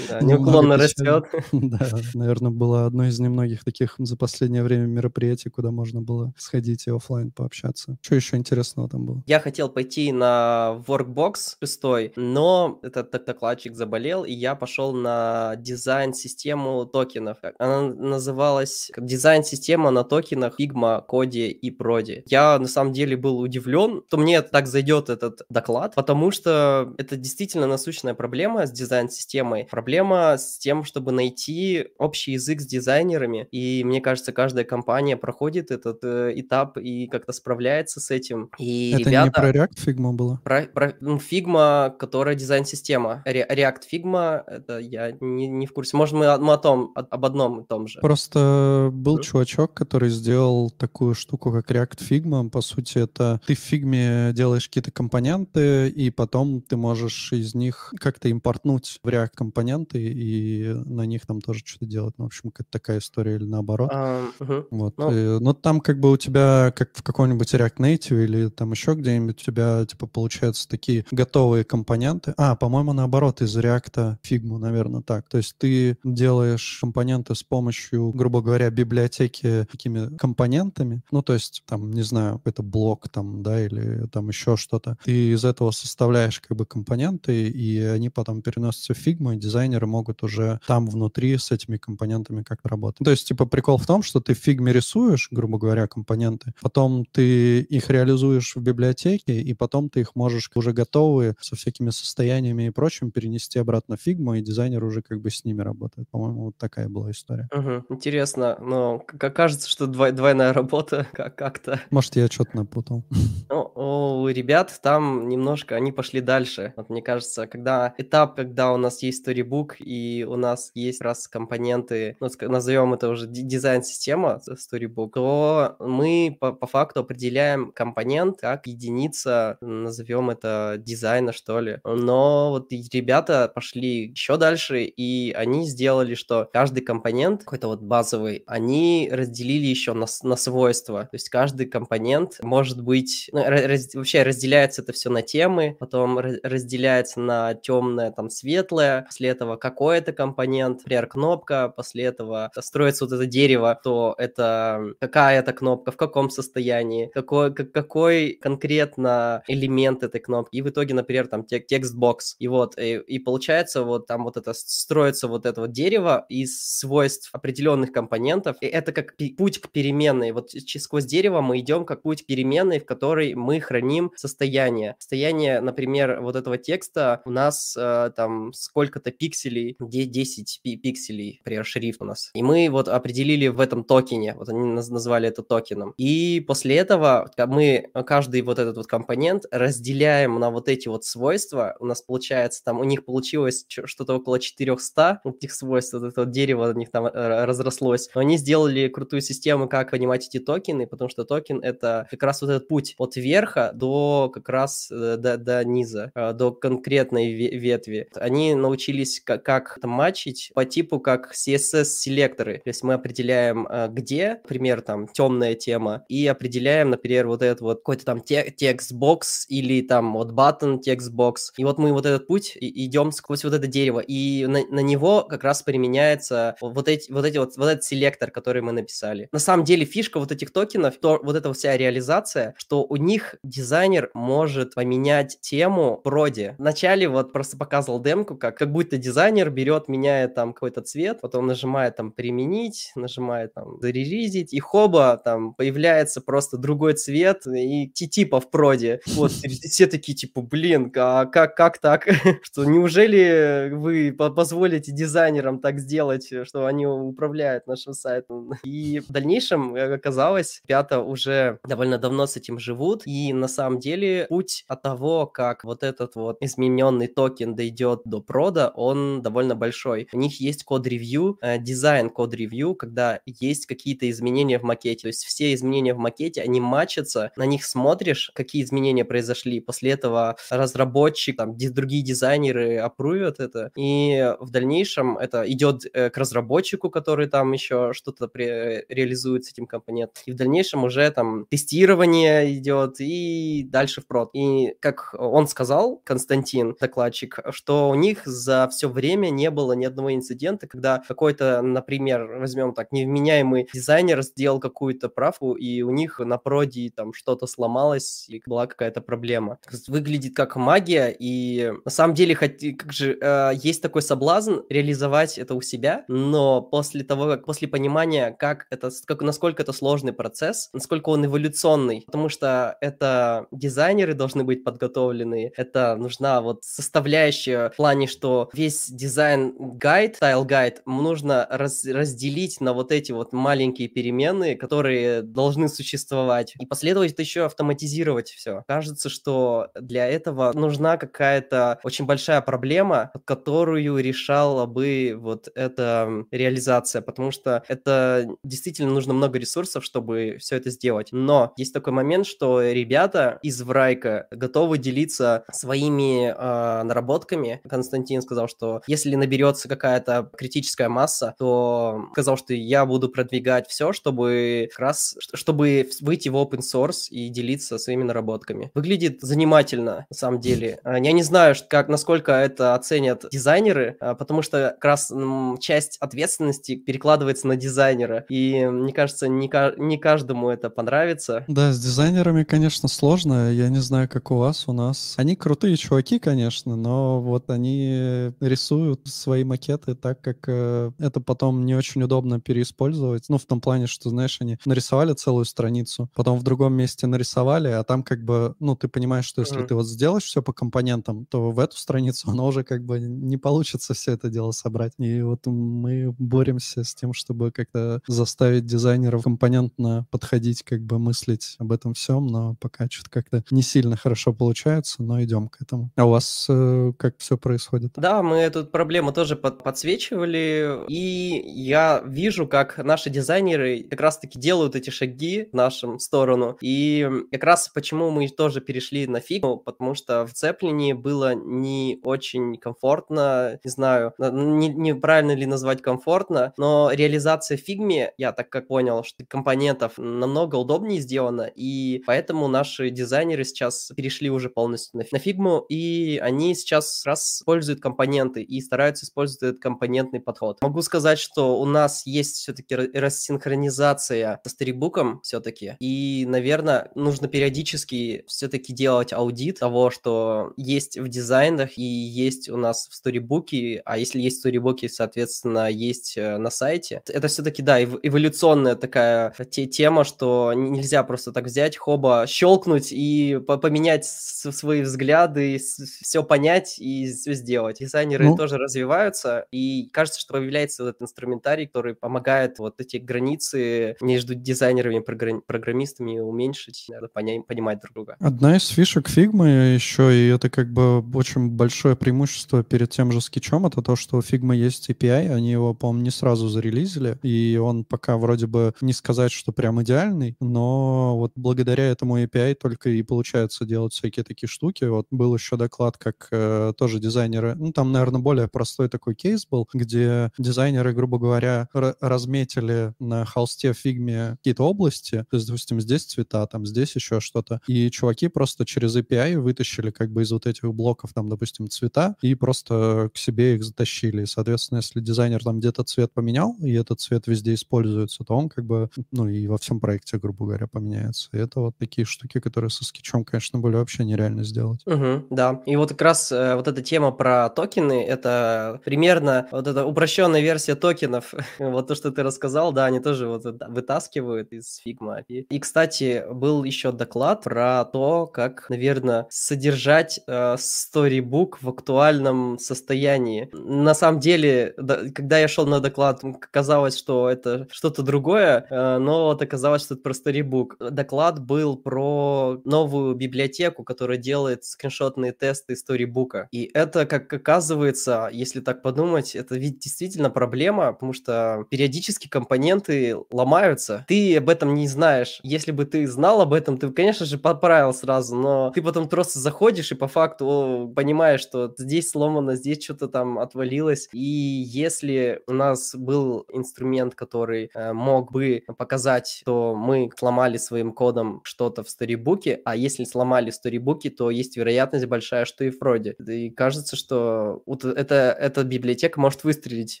Да, [LAUGHS] неуклонно растет. [LAUGHS] Да, наверное, было одно из немногих таких за последнее время мероприятий, куда можно было сходить и оффлайн пообщаться. Что еще интересного там было? Я хотел пойти на Workbox 6, но этот док- докладчик заболел, и я пошел на дизайн-систему токенов. Она называлась дизайн-система на токенах Figma, Коде и Проде. Я на самом деле был удивлен, что мне так зайдет этот доклад, потому что это действительно насущная проблема с дизайн-системой. Проблема с тем, чтобы найти общий язык с дизайнерами. И мне кажется, каждая компания проходит этот э, этап и как-то справляется с этим. И это ребята... не про React Figma было? Про, про- ну, Figma, которая дизайн-система. Ре- React Figma, это я не, не в курсе. Может, мы, мы о том, об одном и том же. Просто был Мгм. чувачок, который сделал такую штуку, как React Figma. По сути, это ты в фигме делаешь какие-то компоненты, и потом ты можешь из них как-то импортнуть в React компоненты и на них там тоже что-то делать. Ну, в общем, какая-то такая история или наоборот. А, мгм. Вот. Ну. э, Но там как бы у тебя, как в каком-нибудь React Native или там еще где-нибудь, у тебя, типа, получаются такие готовые компоненты. А, по-моему, наоборот, из React Figma, наверное, так. То есть ты делаешь компоненты с помощью, грубо говоря, библиотеки такими компонентами. Ну, то есть, там, не знаю, это блок там, да, или там еще что-то. Ты из этого составляешь как бы компоненты, и они потом переносятся в Figma, и дизайнеры могут уже там внутри с этими компонентами как работать. То есть, типа, прикол в том, что ты в Figma рисуешь, грубо говоря, компоненты, потом ты их реализуешь в библиотеке, и потом ты их можешь уже готовые со всякими состояниями и прочим перенести обратно в Figma, и дизайнер уже как бы с ними работает. По-моему, вот такая была история. Мгм. Интересно, но как кажется, что двой- двойная работа [LAUGHS] как- как-то. Может, я что-то напутал. [LAUGHS] Ну, у ребят там немножко они пошли дальше. Вот мне кажется, когда этап, когда у нас есть storybook и у нас есть раз компоненты, ну, назовем это уже ди- дизайн-система storybook, то мы по, по факту определяем компонент как единица, назовем это дизайна, что ли. Но вот ребята пошли еще дальше, и они сделали, что каждый компонент, какой-то вот базовый, они разделили еще на, на свойства. То есть каждый компонент может быть... ну, ра- раз- вообще разделяется это все на темы, потом разделяется на темное, там, светлое, после этого какой это компонент, например, кнопка, после этого строится вот это дерево, то это какая это кнопка, в каком состоянии, какой, как- какой конкретно элемент этой кнопки, и в итоге, например, там тек- текст-бокс, и вот, и, и получается вот там вот это строится вот это вот дерево из свойств определенных компонентов, и это как путь к переменной, вот сквозь дерево мы идем как путь переменной, в которой мы храним состояние. Состояние, например, вот этого текста у нас э, там сколько-то пикселей, де- 10 пи- пикселей, например, шрифт у нас. И мы вот определили в этом токене, вот они наз- назвали это токеном. И после этого мы каждый вот этот вот компонент разделяем на вот эти вот свойства. У нас получается там, у них получилось что-то около 400 этих свойств, вот это вот дерево у них там э, разрослось. Но они сделали крутую систему, как понимать эти токены, потому что токен — это как раз вот этот путь от верха до как раз э, до, до низа, э, до конкретной ве- ветви. Они научились как, как это матчить по типу как CSS-селекторы. То есть мы определяем, э, где, например, там темная тема, и определяем, например, вот этот вот какой-то там те- text box или там вот button text box. И вот мы вот этот путь идем сквозь вот это дерево, и на, на него как раз применяется вот эти вот эти вот вот этот селектор, который мы написали. На самом деле фишка вот этих токенов, то, вот эта вся реализация, что у них дизайнер может поменять тему в проде. Вначале вот просто показывал демку, как, как будто дизайнер берет, меняет там какой-то цвет, потом нажимает там применить, нажимает там зарелизить, и хоба там появляется просто другой цвет и ти- типа в проде. Вот, все такие типа, блин, а как, как так? [LAUGHS] Что неужели вы по- позволите дизайнерам так сделать, что они управляют нашим сайтом? [LAUGHS] И в дальнейшем э, оказалось, ребята уже довольно давно с этим живут, и на самом деле путь от того, как вот этот вот измененный токен дойдет до прода, он довольно большой. У них есть code review, э, дизайн code review, когда есть какие-то изменения в макете. То есть все изменения в макете, они матчатся, на них смотришь, какие изменения произошли. После этого разработчик, там, другие дизайнеры approve'ят это. И в дальнейшем это идет э, к разработчику, который там еще что-то пре- реализует с этим компонентом. И в дальнейшем уже там тестирование идет и дальше в прод. И как он сказал, Константин, докладчик, что у них за все время не было ни одного инцидента, когда какой-то, например, возьмем так, невменяемый дизайнер сделал какую-то правку, и у них на проде там что-то сломалось, и была какая-то проблема. Выглядит как магия, и на самом деле, как же, э, есть такой соблазн реализовать это у себя, но после того, как, после понимания, как это, как, насколько это сложный процесс, насколько он эволюционный, потому что это дизайнеры должны быть подготовлены, это нужна вот составляющая в плане, что весь дизайн гайд, стайл гайд, нужно раз- разделить на вот эти вот маленькие переменные, которые должны существовать, и последовать это еще автоматизировать все. Кажется, что для этого нужна какая-то очень большая проблема, которую решала бы вот эта реализация, потому что это действительно нужно много ресурсов, чтобы все это сделать. Но есть такой момент, что ребята из Врайка готовы делиться своими э, наработками. Константин сказал, что если наберется какая-то критическая масса, то сказал, что я буду продвигать все, чтобы как раз, чтобы выйти в open source и делиться своими наработками. Выглядит занимательно, на самом деле. А, Я не знаю, как, насколько это оценят дизайнеры, а, потому что как раз часть ответственности перекладывается на дизайнера. И мне кажется, не, не каждому это понравится. Да, с дизайнерами, конечно, сложно. Я не знаю, как у вас, у нас. Они крутые чуваки, конечно, но вот они рисуют свои макеты так, как э, это потом не очень удобно переиспользовать. Ну, в том плане, что, знаешь, они нарисовали целую страницу, потом в другом месте нарисовали, а там как бы, ну, ты понимаешь, что если Мгм. ты вот сделаешь все по компонентам, то в эту страницу [LAUGHS] оно уже как бы не получится все это дело собрать. И вот мы боремся с тем, чтобы как-то заставить дизайнеров компонентно подходить, как бы мыслить об этом всем, но пока что-то как-то не сильно хорошо получается, но идем к этому. А у вас э, как все происходит? Да, мы эту проблему тоже под- подсвечивали, и я вижу, как наши дизайнеры как раз-таки делают эти шаги в нашу сторону, и как раз почему мы тоже перешли на фигму, потому что в Цеплине было не очень комфортно, не знаю, на- не- неправильно ли назвать комфортно, но реализация фигме, я так как понял, что компонентов намного удобнее сделана, и поэтому наши дизайнеры сейчас перешли уже полностью на, на фигму, и они сейчас раз используют компоненты и стараются использовать этот компонентный подход. Могу сказать, что у нас есть все-таки рассинхронизация со сторибуком все-таки, и, наверное, нужно периодически все-таки делать аудит того, что есть в дизайнах и есть у нас в сторибуке, а если есть в сторибуке, соответственно, есть на сайте. Это все-таки, да, эв- эволюционная такая те- тема, что нельзя просто так взять, хоба, щелкнуть и по- поменять свои взгляды, все понять и все сделать. Дизайнеры Ну. тоже развиваются, и кажется, что появляется этот инструментарий, который помогает вот эти границы между дизайнерами и програ- программистами уменьшить, надо поня- понимать друг друга. Одна из фишек Figma еще, и это как бы очень большое преимущество перед тем же скетчом, это то, что у Figma есть API, они его, по-моему, не сразу зарелизили, и он пока вроде бы не сказать, что прям идеальный, но вот благодаря этому API только и получается делать всякие такие штуки. Вот был еще доклад, как э, тоже дизайнеры, ну там, наверное, более простой такой кейс был, где дизайнеры, грубо говоря, ра- разметили на холсте в Figma какие-то области, то есть, допустим, здесь цвета, там здесь еще что-то, и чуваки просто через API вытащили как бы из вот этих блоков, там, допустим, цвета, и просто к себе их затащили. И, соответственно, если дизайнер там где-то цвет поменял, и этот цвет везде используется, то он как бы, ну, и во всем проекте, грубо говоря, поменяется. И это вот такие штуки, которые со скетчом, конечно, были вообще нереально сделать. Мгм, да. И вот как раз э, вот эта тема про токены, это примерно вот эта упрощенная версия токенов. [LAUGHS] вот то, что ты рассказал, да, они тоже вот вытаскивают из Figma. И, и, кстати, был еще доклад про то, как, наверное, содержать э, storybook в актуальном состоянии. На самом деле, да, когда я шел на доклад, м, казалось, что это что-то другое, э, но вот оказалось, что это про storybook. Доклад был про новую библиотеку, которая делает скриншотные тесты сторибука. И это, как оказывается, если так подумать, это ведь действительно проблема, потому что периодически компоненты ломаются. Ты об этом не знаешь. Если бы ты знал об этом, ты, конечно же, поправил сразу, но ты потом просто заходишь и по факту понимаешь, что здесь сломано, здесь что-то там отвалилось. И если у нас был инструмент, который э, мог бы показать, что мы сломали своим кодом что-то в сторибуке, а если сломали в сторибуке, то есть вероятность большая, что и в фроде. И кажется, что вот это, эта библиотека может выстрелить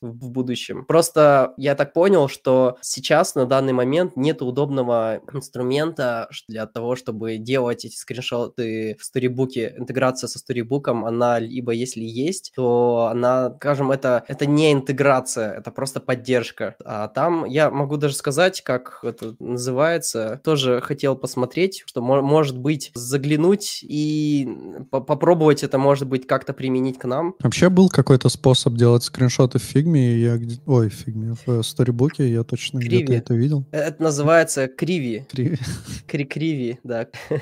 в, в будущем. Просто я так понял, что сейчас на данный момент нет удобного инструмента для того, чтобы делать эти скриншоты в Storybook. Интеграция со Storybook, она либо если есть, то она, скажем, это, это не интеграция, это просто поддержка. А там я могу даже сказать, как это называется, тоже хотел посмотреть, что мо- может быть заглянуть и по- попробовать это, может быть, как-то применить к нам. Вообще был какой-то способ делать скриншоты в Figma, и я где... Ой, в Figma, в э, Storybook я точно где-то это видел. Э, Это называется криви. Криви. Кри криви, да. [LAUGHS]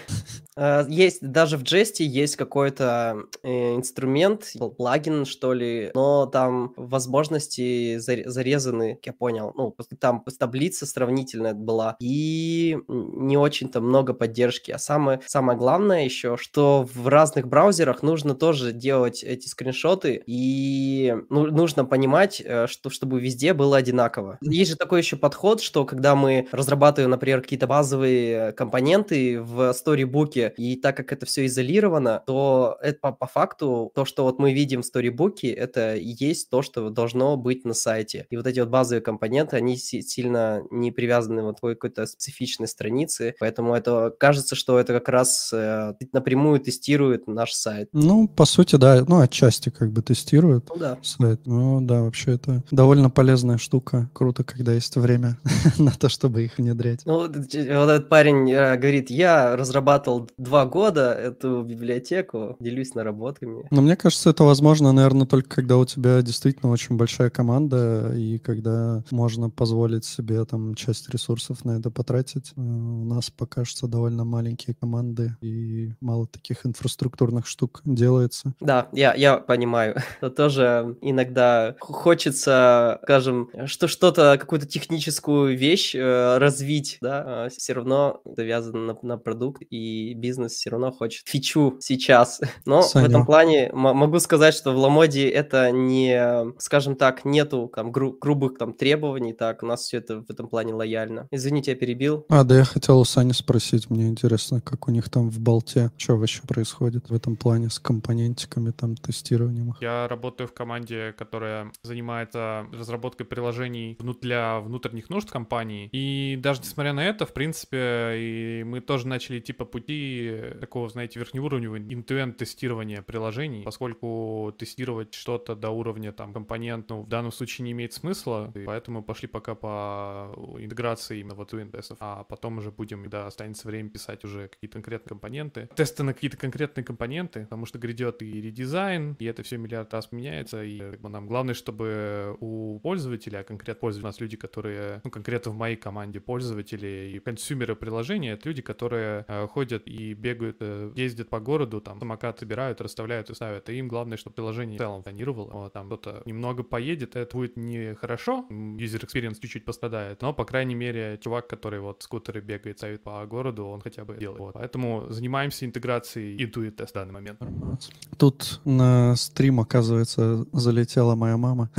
А, Есть даже в Jest есть какой-то э, инструмент, пл- плагин, что ли, но там возможности заре- зарезаны, как я понял. Ну, там таблица сравнительная была, и не очень-то много поддержки. А самое, самое главное еще, что в разных браузерах нужно тоже делать эти скриншоты, и ну, нужно понимать, э, что чтобы везде было одинаково. Есть же такой еще подход, что когда мы разрабатываем, например, какие-то базовые компоненты в сторибуке, и так как это все изолировано, то это по, по факту то, что вот мы видим в сторибуке, это и есть то, что должно быть на сайте. И вот эти вот базовые компоненты, они си- сильно не привязаны вот к какой-то специфичной странице, поэтому это кажется, что это как раз э, напрямую тестирует наш сайт. Ну, по сути, да, ну, отчасти как бы тестируют Ну да. сайт. Ну, да, вообще это довольно полезная штука. Круто, когда есть время [LAUGHS] на то, чтобы их внедрять. Ну, вот этот парень э, говорит, я разрабатывал два года эту библиотеку, делюсь наработками. Но мне кажется, это возможно, наверное, только когда у тебя действительно очень большая команда, и когда можно позволить себе там часть ресурсов на это потратить. Э, У нас пока что довольно маленькие команды, и мало таких инфраструктурных штук делается. Да, я, я понимаю. [LAUGHS] Но тоже иногда хочется, скажем, что что-то, какую-то техническую вещь э, развить, да, все равно завязано на, на продукт, и бизнес все равно хочет фичу сейчас. [LAUGHS] Но в Саня. этом плане могу сказать, что в Ламоде это не, скажем так, нету там гру- грубых там требований, так, у нас все это в этом плане лояльно. Извините, я перебил. А, да я хотел у Сани спросить, мне интересно, как у них там в болте, что вообще происходит в этом плане с компонентиками, там, тестированием. Я работаю в команде, которая занимается разработкой приложений для внутренних нужд компании. И даже несмотря на это, в принципе, и мы тоже начали идти по пути такого, знаете, верхнеуровневого end тестирования приложений, поскольку тестировать что-то до уровня там компонент, ну, в данном случае не имеет смысла, и поэтому пошли пока по интеграции именно вот тестов, а потом уже будем, когда останется время, писать уже какие-то конкретные компоненты. Тесты на какие-то конкретные компоненты, потому что грядет и редизайн, и это все миллиард раз меняется, и как бы, нам главное, чтобы у пользователя, а конкретно пользователи, у нас люди, которые, ну, конкретно в моей команде пользователи и консюмеры приложения, это люди, которые э, ходят и бегают, э, ездят по городу, там, самокат собирают, расставляют и ставят, и им главное, чтобы приложение в целом тонировало, вот, там кто-то немного поедет, это будет будет не хорошо, user experience чуть-чуть пострадает, но, по крайней мере, чувак, который вот скутеры бегает, ставит по городу, он хотя бы делает. Вот. Поэтому занимаемся интеграцией Intuit Test в данный момент. Тут на стрим, оказывается, залетела моя мама. [LAUGHS]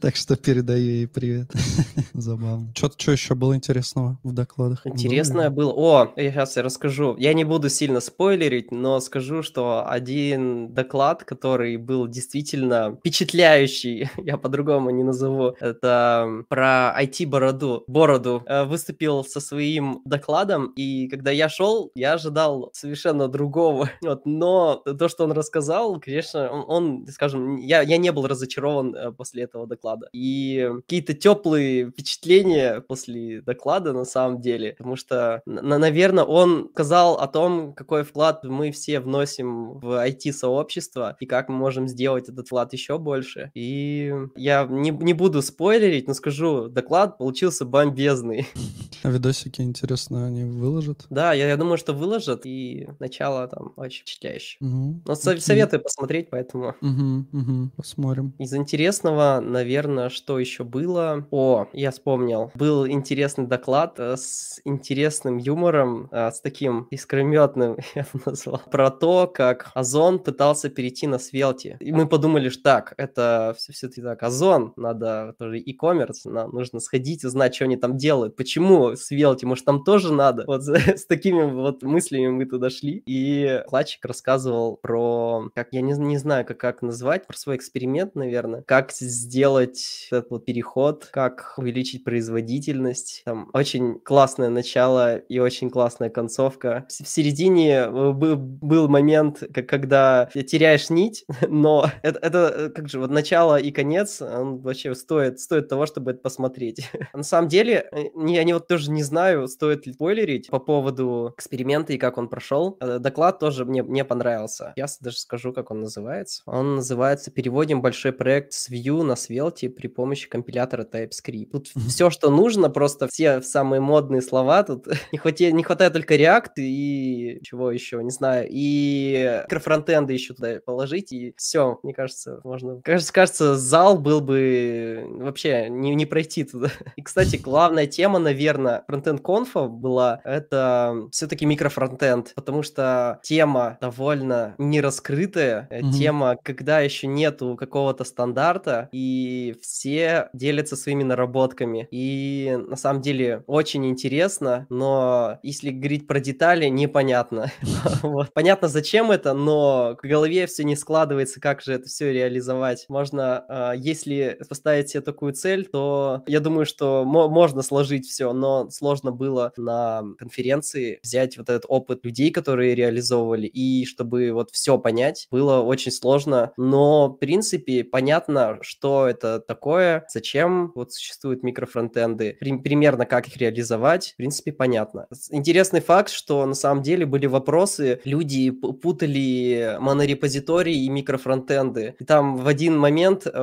Так что передаю ей привет. [LAUGHS] Забавно. Что еще было интересного в докладах? Интересное было. О, я сейчас я расскажу. Я не буду сильно спойлерить, но скажу, что один доклад, который был действительно впечатляющий, [LAUGHS] я по-другому не назову, это про IT-бороду, бороду, э, выступил со своим докладом, и когда я шел, я ожидал совершенно другого. [LAUGHS] Вот, но то, что он рассказал, конечно, он, он, скажем, я, я не был разочарован э, после этого доклада. И какие-то теплые впечатления после доклада на самом деле, потому что, на- наверное, он сказал о том, какой вклад мы все вносим в IT-сообщество и как мы можем сделать этот вклад еще больше. И я не, не буду спойлерить, но скажу, доклад получился бомбезный. [LAUGHS] А видосики, интересно, они выложат? Да, я, я думаю, что выложат, и начало там очень впечатляющее. Мгм. Но Окей. советую посмотреть, поэтому... Мгм, мгм. Посмотрим. Из интересного, наверное, что еще было? О, я вспомнил. Был интересный доклад э, с интересным юмором, э, с таким искрометным, [LAUGHS] я бы назвал, про то, как Озон пытался перейти на Свелти. И мы подумали, что так, это все-таки так, Озон, надо тоже e-commerce, нам нужно сходить и знать, что они там делают. Почему Свелти? Может, там тоже надо? Вот [LAUGHS] с такими вот мыслями мы туда шли. И Кладчик рассказывал про, как я не, не знаю, как, как назвать, про свой эксперимент, наверное, как сделать этот вот переход, как увеличить производительность. Там очень классное начало и очень классная концовка. В середине э, был, был момент, когда теряешь нить, [LAUGHS] но это, это э, как же вот начало и конец, он вообще стоит, стоит того, чтобы это посмотреть. [LAUGHS] На самом деле, э, я не вот тоже не знаю, стоит ли спойлерить по поводу эксперимента и как он прошел. Э, Доклад тоже мне, мне понравился. Я даже скажу, как он называется. Он называется «Переводим большой проект с Vue на Svelte при помощи компилятора TypeScript». Тут все, что нужно, просто все самые модные слова. Тут [LAUGHS] не хватает, не хватает только React и чего еще, не знаю. И микрофронтенды еще туда положить, и все, мне кажется, можно... Кажется, кажется, зал был бы вообще не, не пройти туда. И, кстати, главная тема, наверное, фронтенд конфа была, это все-таки микрофронтенд, потому что тема довольно нераскрытая, Мгм. тема, когда еще нету какого-то стандарта, и все делятся своими наработками. И на самом деле очень интересно, но если говорить про детали, непонятно. [LAUGHS] Вот. Понятно, зачем это, но в голове все не складывается, как же это все реализовать. Можно, а, поставить себе такую цель, то я думаю, что мо- можно сложить все, но сложно было на конференции взять вот этот опыт людей, которые реализовывали, и чтобы вот все понять, было очень сложно, но в принципе понятно, что это такое, зачем вот существуют микрофронтенды, при- примерно как их реализовать, в принципе понятно. Интересный факт, что на самом деле были вопросы, люди путали монорепозитории и микрофронтенды, и там в один момент э,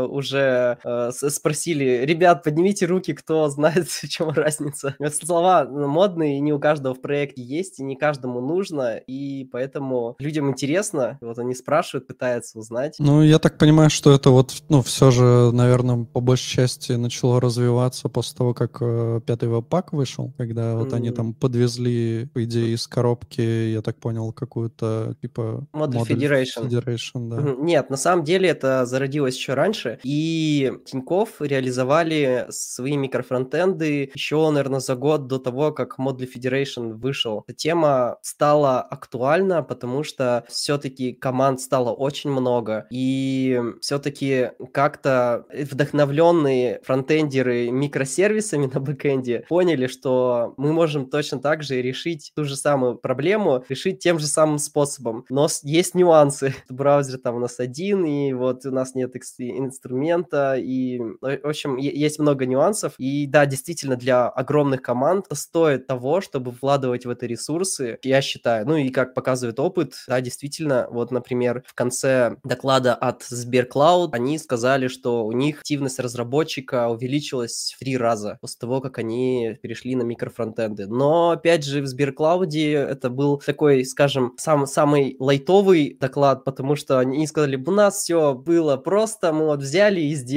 э, спросили, ребят, поднимите руки, кто знает, [LAUGHS] в чем разница. Слова модные, не у каждого в проекте есть, и не каждому нужно, и поэтому людям интересно, вот они спрашивают, пытаются узнать. Ну, я так понимаю, что это вот, ну, все же, наверное, по большей части начало развиваться после того, как э, пятый веб-пак вышел, когда вот они М. там подвезли, по идее, из коробки, я так понял, какую-то, типа... Модуль Federation. Federation, да. Нет, на самом деле это зародилось еще раньше, и Тинькофф реализовали свои микрофронтенды еще, наверное, за год до того, как Model Federation вышел. Эта тема стала актуальна, потому что все-таки команд стало очень много, и все-таки как-то вдохновленные фронтендеры микросервисами [LAUGHS] на бэкэнде поняли, что мы можем точно так же решить ту же самую проблему, решить тем же самым способом, но есть нюансы. [LAUGHS] Браузер там у нас один, и вот у нас нет экс- и, в общем, есть много нюансов, и да, действительно, для огромных команд стоит того, чтобы вкладывать в это ресурсы, я считаю. Ну и как показывает опыт, да, действительно, вот, например, в конце доклада от Сберклауд они сказали, что у них активность разработчика увеличилась в три раза после того, как они перешли на микрофронтенды. Но, опять же, в Сберклауде это был такой, скажем, сам, самый лайтовый доклад, потому что они сказали, у нас все было просто, мы вот взяли и сделали.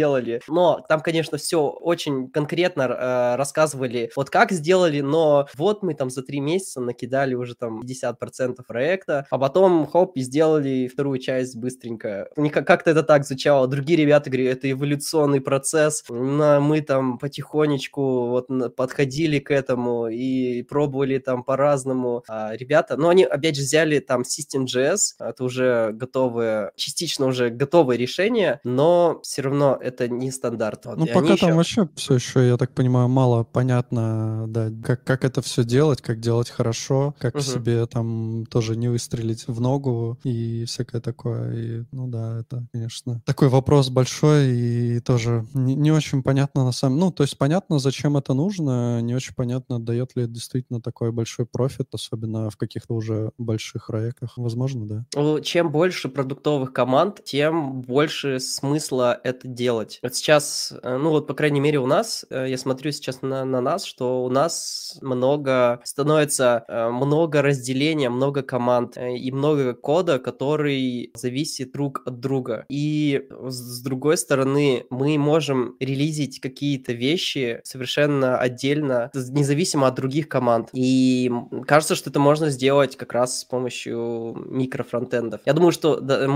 Но там, конечно, все очень конкретно э, рассказывали, вот как сделали, но вот мы там за три месяца накидали уже там 50% проекта, а потом, хоп, и сделали вторую часть быстренько. У как-то это так звучало. Другие ребята говорили, это эволюционный процесс, но мы там потихонечку вот подходили к этому и пробовали там по-разному. А ребята, ну, они опять же взяли там System.js, это уже готовые, частично уже готовые решения, но все равно это не стандарт. Вот, Ну, и пока там еще- вообще все еще, я так понимаю, мало понятно, да, как, как это все делать, как делать хорошо, как Мгм. себе там тоже не выстрелить в ногу и всякое такое. И, ну да, это, конечно, такой вопрос большой и тоже не, не очень понятно на самом... Ну, то есть понятно, зачем это нужно, не очень понятно, дает ли это действительно такой большой профит, особенно в каких-то уже больших проектах. Возможно, да. Ну, Чем больше продуктовых команд, тем больше смысла это делать. Вот сейчас, э, ну вот, по крайней мере, у нас, э, я смотрю сейчас на, на нас, что у нас много, становится э, много разделения, много команд и много кода, который зависит друг от друга. И с другой стороны, мы можем релизить какие-то вещи совершенно отдельно, независимо от других команд. И кажется, что это можно сделать как раз с помощью микрофронтендов. Я думаю, что да,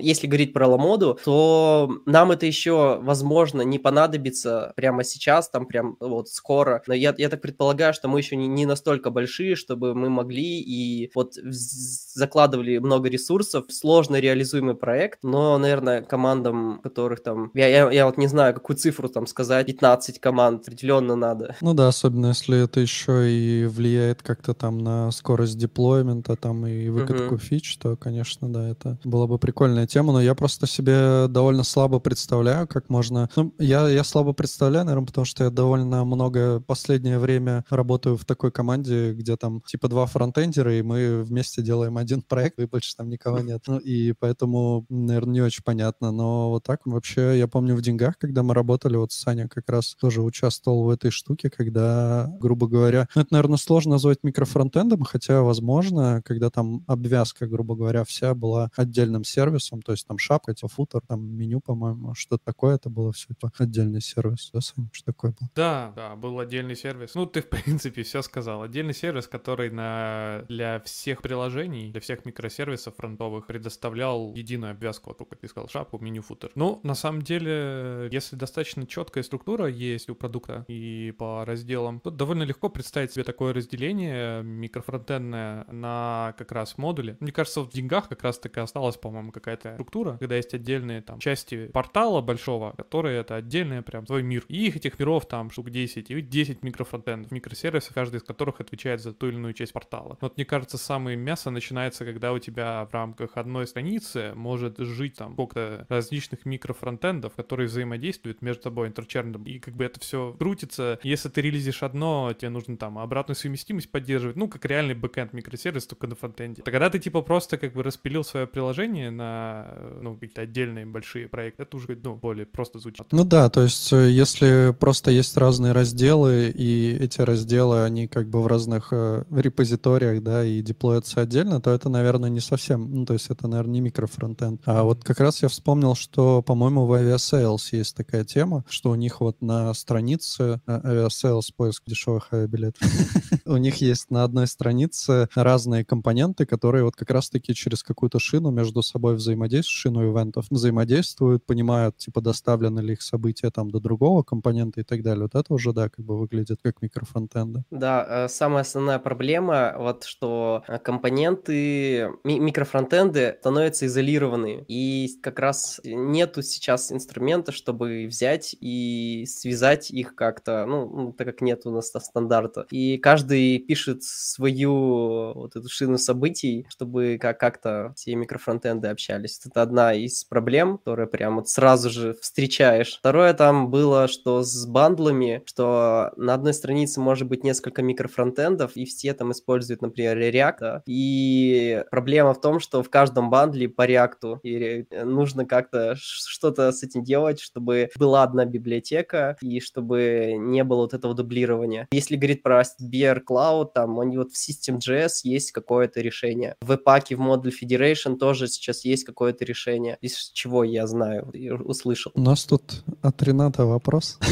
если говорить про Ламоду, то нам это еще, возможно, не понадобится прямо сейчас, там прям вот скоро. Но я, я так предполагаю, что мы еще не, не настолько большие, чтобы мы могли и вот закладывали много ресурсов сложно реализуемый проект, но, наверное, командам, которых там, я, я, я вот не знаю, какую цифру там сказать, 15 команд определенно надо. Ну да, особенно если это еще и влияет как-то там на скорость деплоймента, там и выкатку Мгм. фич, то, конечно, да, это была бы прикольная тема, но я просто себе довольно слабо представляю, как можно... Ну, я, я слабо представляю, наверное, потому что я довольно много последнее время работаю в такой команде, где там типа два фронтендера, и мы вместе делаем один проект, и больше там никого нет. Ну и поэтому, наверное, не очень понятно, но вот так вообще, я помню в деньгах, когда мы работали, вот Саня как раз тоже участвовал в этой штуке, когда, грубо говоря, ну, это, наверное, сложно назвать микрофронтендом, хотя, возможно, когда там обвязка, грубо говоря, вся была отдельным сервисом, то есть там шапка, типа футер, там меню, по-моему, что-то такое, это было все типа отдельный сервис, да, Саня, что такое было? Да, да, был отдельный сервис. Ну, ты, в принципе, все сказал. Отдельный сервис, который на... для всех приложений, для всех микросервисов фронтовых предоставлял единую обвязку, вот только ты сказал, шапку, меню, футер. Ну, на самом деле, если достаточно четкая структура есть у продукта и по разделам, то довольно легко представить себе такое разделение микрофронтендное на как раз модули. Мне кажется, в деньгах как раз таки осталась, по-моему, какая-то структура, когда есть отдельные там части портала большого, которые это отдельный прям твой мир. И их этих миров там штук 10, и 10 микрофронтендов, микросервисов, каждый из которых отвечает за ту или иную часть портала. Вот мне кажется, самое мясо начинается, когда у тебя в рамках одной страницы может жить там сколько различных микрофронтендов, которые взаимодействуют между собой интерчерном, и как бы это все крутится. Если ты релизишь одно, тебе нужно там обратную совместимость поддерживать, ну, как реальный бэкэнд микросервис, только на фронтенде. Тогда ты типа просто как бы распилил свое приложение на, ну, какие-то отдельные большие проекты, это уже, ну, более просто звучит. Ну да, то есть э, если просто есть разные разделы, и эти разделы, они как бы в разных э, репозиториях, да, и деплоятся отдельно, то это, наверное, не совсем, ну то есть это, наверное, не микрофронтенд. А вот как раз я вспомнил, что, по-моему, в Aviasales есть такая тема, что у них вот на странице э, Aviasales поиск дешевых авиабилетов, [LAUGHS] у них есть на одной странице разные компоненты, которые вот как раз-таки через какую-то шину между собой взаимодействуют, шину ивентов взаимодействуют, понимают, типа, доставлено ли их событие там до другого компонента и так далее. Вот это уже, да, как бы выглядит как микрофронтенды. Да, э, самая основная проблема, вот что э, компоненты, ми- микрофронтенды становятся изолированы, и как раз нету сейчас инструмента, чтобы взять и связать их как-то, ну, так как нет у нас ста- стандарта. И каждый пишет свою вот эту шину событий, чтобы как- как-то все микрофронтенды общались. Это одна из проблем, которая прям вот сразу же встречаешь. Второе там было, что с бандлами, что на одной странице может быть несколько микрофронтендов, и все там используют, например, React. И проблема в том, что в каждом бандле по React ре- нужно как-то что-то с этим делать, чтобы была одна библиотека и чтобы не было вот этого дублирования. Если говорить про Bear Cloud, там они вот в System.js есть какое-то решение. В Webpack, в Model Federation тоже сейчас есть какое-то решение, из чего я знаю и услышал. У нас тут от Рената вопрос. [LAUGHS]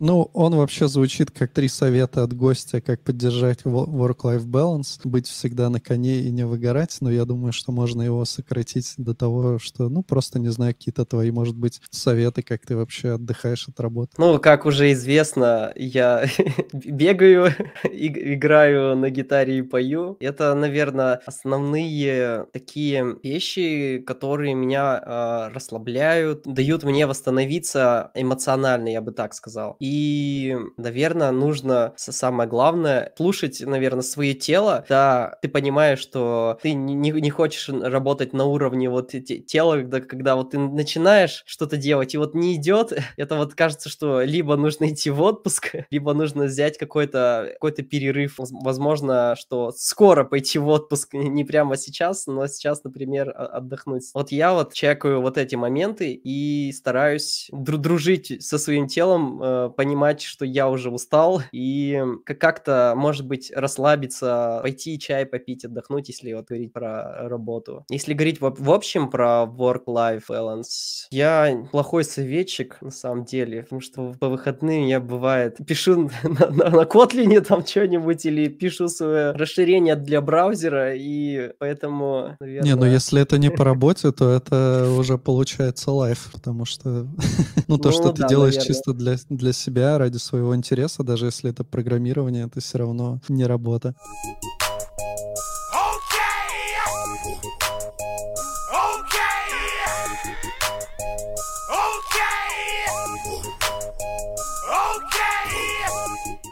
Ну, он вообще звучит как три совета от гостя, как поддержать wo- work-life balance, быть всегда на коне и не выгорать, но я думаю, что можно его сократить до того, что, ну, просто, не знаю, какие-то твои, может быть, советы, как ты вообще отдыхаешь от работы. Ну, как уже известно, я [LAUGHS] бегаю, играю на гитаре и пою. Это, наверное, основные такие вещи, которые меня а, расслабляют, дают мне восстановиться эмоционально, я бы так сказал. И, наверное, нужно самое главное слушать, наверное, свое тело. Да, ты понимаешь, что ты не, не- хочешь работать на уровне вот те- тела, когда, когда вот ты начинаешь что-то делать, и вот не идет, [LAUGHS] это вот кажется, что либо нужно идти в отпуск, [LAUGHS] либо нужно взять какой-то какой перерыв. Воз- Возможно, что скоро пойти в отпуск, [LAUGHS] не прямо сейчас, но сейчас, например, отдохнуть. Вот я вот чекаю вот эти моменты и стараюсь дру- дружить со своим телом, э, понимать, что я уже устал, и как-то, может быть, расслабиться, пойти чай попить, отдохнуть, если вот говорить про работу. Если говорить в, в общем про work-life balance, я плохой советчик, на самом деле, потому что по выходным я, бывает, пишу [LAUGHS] на, на, на Kotlin там что-нибудь или пишу свое расширение для браузера, и поэтому, наверное... Не, ну если это не по [LAUGHS] работе, то это уже получается лайф, потому что, [LAUGHS] ну, то, Ну что ты да, делаешь наверное. чисто для, для себя, ради своего интереса, даже если это программирование, это все равно не работа.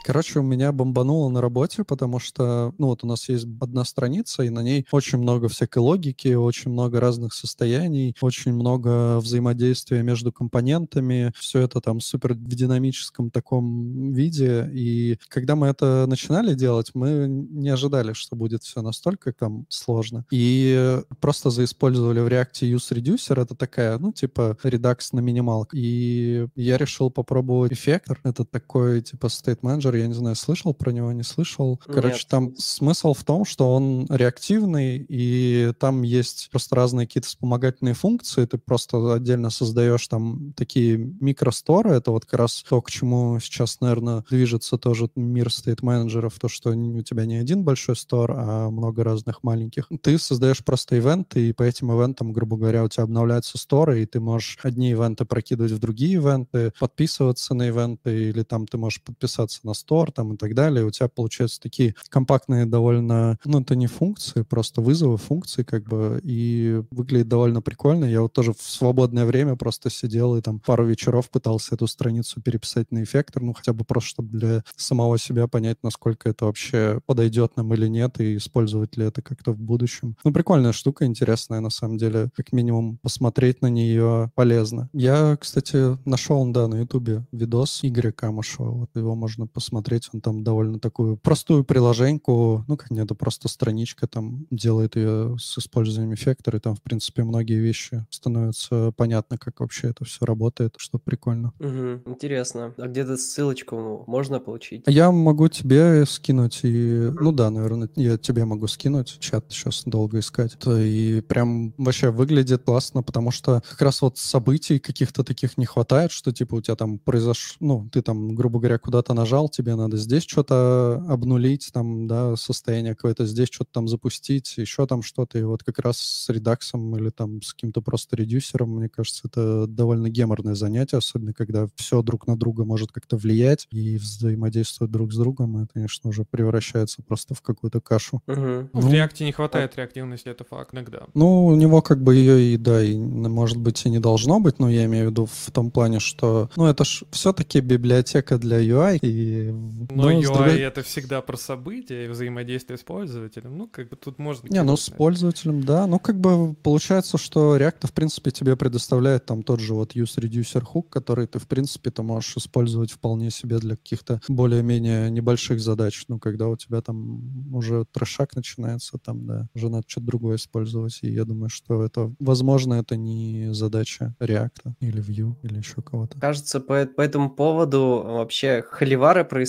Короче, у меня бомбануло на работе, потому что, ну, вот у нас есть одна страница, и на ней очень много всякой логики, очень много разных состояний, очень много взаимодействия между компонентами. Все это там супер в динамическом таком виде. И когда мы это начинали делать, мы не ожидали, что будет все настолько там сложно. И просто заиспользовали в React Use Reducer. Это такая, ну, типа, редакс на минималках. И я решил попробовать эффектор. Это такой, типа, state manager. Я не знаю, слышал про него, не слышал. Короче, Нет. там смысл в том, что он реактивный, и там есть просто разные какие-то вспомогательные функции. Ты просто отдельно создаешь там такие микросторы. Это вот как раз то, к чему сейчас, наверное, движется тоже мир стейт-менеджеров, то, что у тебя не один большой стор, а много разных маленьких. Ты создаешь просто ивенты, и по этим ивентам, грубо говоря, у тебя обновляются сторы, и ты можешь одни ивенты прокидывать в другие ивенты, подписываться на ивенты, или там ты можешь подписаться на стор там и так далее. У тебя получаются такие компактные довольно, ну, это не функции, просто вызовы функций, как бы, и выглядит довольно прикольно. Я вот тоже в свободное время просто сидел и там пару вечеров пытался эту страницу переписать на эффектор, ну, хотя бы просто, чтобы для самого себя понять, насколько это вообще подойдет нам или нет, и использовать ли это как-то в будущем. Ну, прикольная штука, интересная, на самом деле. Как минимум, посмотреть на нее полезно. Я, кстати, нашел, да, на ютубе видос Игоря Камышева. Вот его можно посмотреть. Он там довольно такую простую приложеньку, ну, как не, это просто страничка, там делает ее с использованием эффектора, и там, в принципе, многие вещи становятся понятно, как вообще это все работает, что прикольно. Мгм, интересно. А где-то ссылочку можно получить? Я могу тебе скинуть и... Ну да, наверное, я тебе могу скинуть. Чат сейчас долго искать. И прям вообще выглядит классно, потому что как раз вот событий каких-то таких не хватает, что типа у тебя там произошло... Ну, ты там, грубо говоря, куда-то нажал, тебе надо здесь что-то обнулить, там, да, состояние какое-то, здесь что-то там запустить, еще там что-то. И вот как раз с редаксом или там с каким-то просто редюсером, мне кажется, это довольно геморное занятие, особенно когда все друг на друга может как-то влиять и взаимодействовать друг с другом, это, конечно, уже превращается просто в какую-то кашу. Мгм. Ну, в Ну, React не хватает реактивности, это факт, иногда. Ну, у него как бы ее и, да, и, может быть, и не должно быть, но я имею в виду в том плане, что, ну, это ж все-таки библиотека для UI, и Но с UI другой- это всегда про события и взаимодействие с пользователем. Ну, как бы тут можно... Не, ну с пользователем, да. Ну, как бы получается, что React, в принципе, тебе предоставляет там тот же вот use reducer hook, который ты, в принципе, ты можешь использовать вполне себе для каких-то более-менее небольших задач. Ну, когда у тебя там уже трешак начинается, там, да, уже надо что-то другое использовать. И я думаю, что это, возможно, это не задача React или Vue или еще кого-то. Кажется, по, по этому поводу вообще холивары происходят,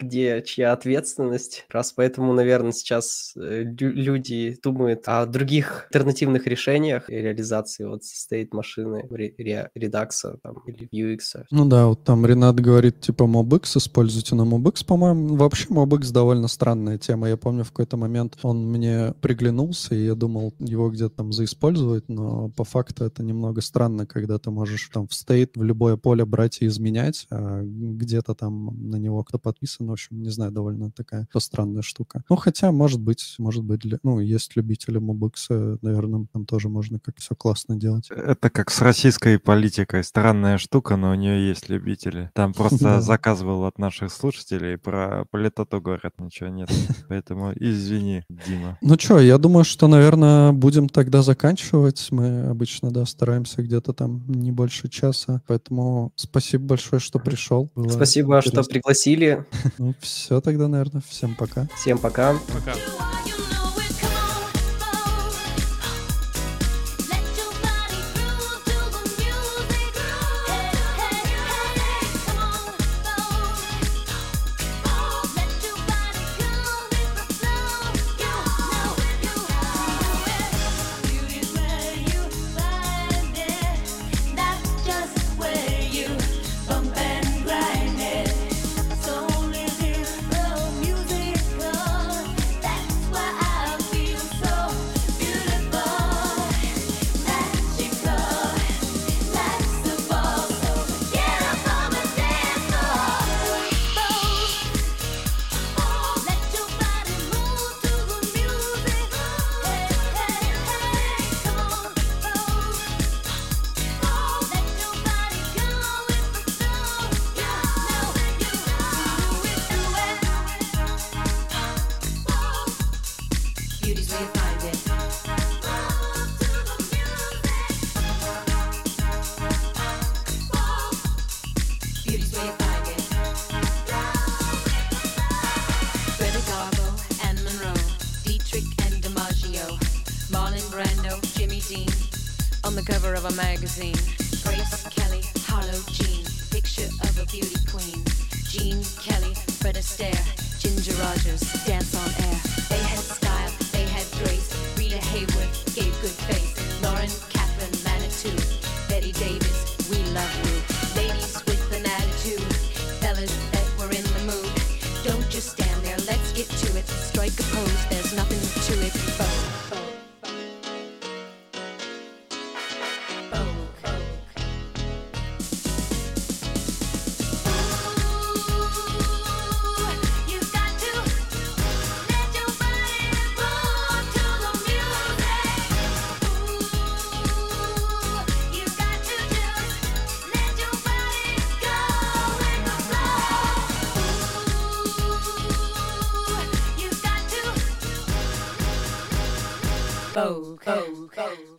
где чья ответственность. Раз поэтому, наверное, сейчас э, лю- люди думают о других альтернативных решениях и реализации вот state машины, ре- ре- редакса там, или UX. Ну да, вот там Ренат говорит, типа, MobX используйте, но MobX, по-моему, вообще MobX довольно странная тема. Я помню, в какой-то момент он мне приглянулся, и я думал его где-то там заиспользовать, но по факту это немного странно, когда ты можешь там в стейт в любое поле брать и изменять, а где-то там на него кто подписан, в общем, не знаю, довольно такая странная штука. Ну, хотя, может быть, может быть, для- ну, есть любители MobX, наверное, там тоже можно как все классно делать. Это как с российской политикой. Странная штука, но у нее есть любители. Там [LAUGHS] просто заказывал от наших слушателей, про политоту говорят, ничего нет. Поэтому извини, Дима. Ну что, я думаю, что, наверное, будем тогда заканчивать. Мы обычно, да, стараемся где-то там не больше часа. Поэтому спасибо большое, что пришел. Было Спасибо, что интересно. Пригласили. [LAUGHS] Ну, все тогда, наверное. Всем пока. Всем пока. Пока. clothes.